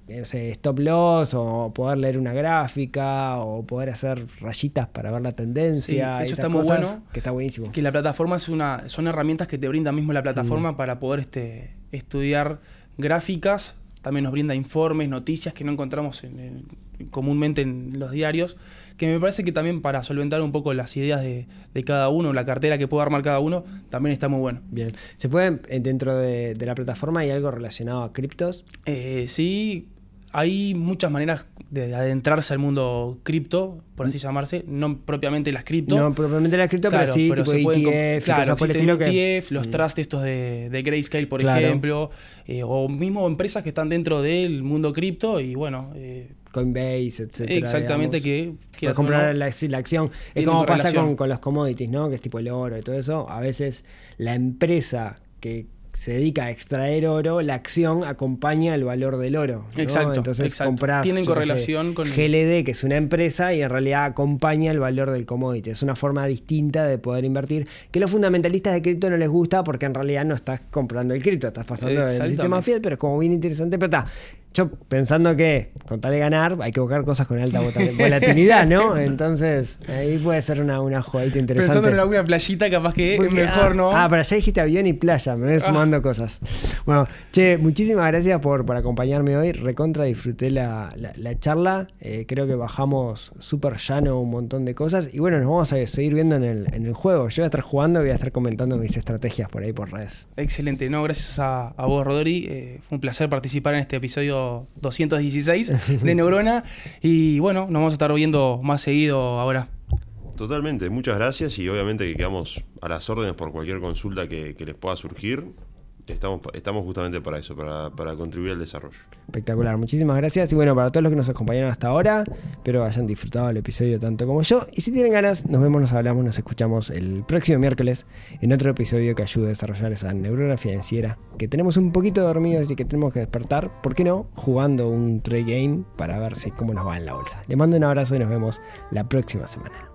stop loss o poder leer una gráfica o poder hacer rayitas para ver la tendencia. Sí, eso está muy bueno. Que está buenísimo. Que la plataforma es una, son herramientas que te brinda mismo la Mm. plataforma para poder este, estudiar gráficas. También nos brinda informes, noticias que no encontramos en- en- comúnmente en los diarios. Que me parece que también para solventar un poco las ideas de, de cada uno, la cartera que puede armar cada uno, también está muy bueno. Bien. ¿Se puede, dentro de, de la plataforma, hay algo relacionado a criptos? Eh, sí, hay muchas maneras de adentrarse al mundo cripto, por así llamarse, no propiamente las cripto. Mm. No propiamente la cripto, Claro, pero sí, tipo se pueden com- ETF, claro, cosas por el que... ETF, los Mm. trusts estos de, de Grayscale, por Claro. ejemplo, eh, o mismo empresas que están dentro del mundo cripto y bueno, eh, Coinbase, etcétera. exactamente digamos. que o comprar no, la, acción. Es como pasa con, con los commodities, ¿no? Que es tipo el oro y todo eso. A veces la empresa que se dedica a extraer oro, la acción acompaña el valor del oro. ¿no? Exacto, Entonces exacto. compras Tienen sé, correlación con- GLD, que es una empresa, y en realidad acompaña el valor del commodity. Es una forma distinta de poder invertir, que a los fundamentalistas de cripto no les gusta porque en realidad no estás comprando el cripto, estás pasando el sistema fiat, pero es como bien interesante. Pero está, yo pensando que con tal de ganar hay que buscar cosas con alta volatilidad, ¿no? Entonces ahí puede ser una, una jugadita interesante. Pensando en alguna playita, capaz que es Porque- mejor, ah, ¿no? Ah, pero ya dijiste avión y playa, me voy Ah. sumando cosas. Bueno, che, muchísimas gracias por, por acompañarme hoy. Recontra disfruté la, la- la charla. Eh, creo que bajamos súper llano un montón de cosas. Y bueno, nos vamos a seguir viendo en el, en el juego. Yo voy a estar jugando y voy a estar comentando mis estrategias por ahí por redes. Excelente, no, gracias a, a vos, Rodri. Eh, fue un placer participar en este episodio 216 de Neurona. Y bueno, nos vamos a estar viendo más seguido ahora. Totalmente, muchas gracias y obviamente que quedamos a las órdenes por cualquier consulta que, que les pueda surgir. Estamos, estamos justamente para eso, para, para contribuir al desarrollo. Espectacular, muchísimas gracias. Y bueno, para todos los que nos acompañaron hasta ahora, espero hayan disfrutado el episodio tanto como yo. Y si tienen ganas, nos vemos, nos hablamos, nos escuchamos el próximo miércoles en otro episodio que ayude a desarrollar esa neurona financiera que tenemos un poquito dormidos y que tenemos que despertar, ¿por qué no? Jugando un trade game para ver si cómo nos va en la bolsa. Les mando un abrazo y nos vemos la próxima semana.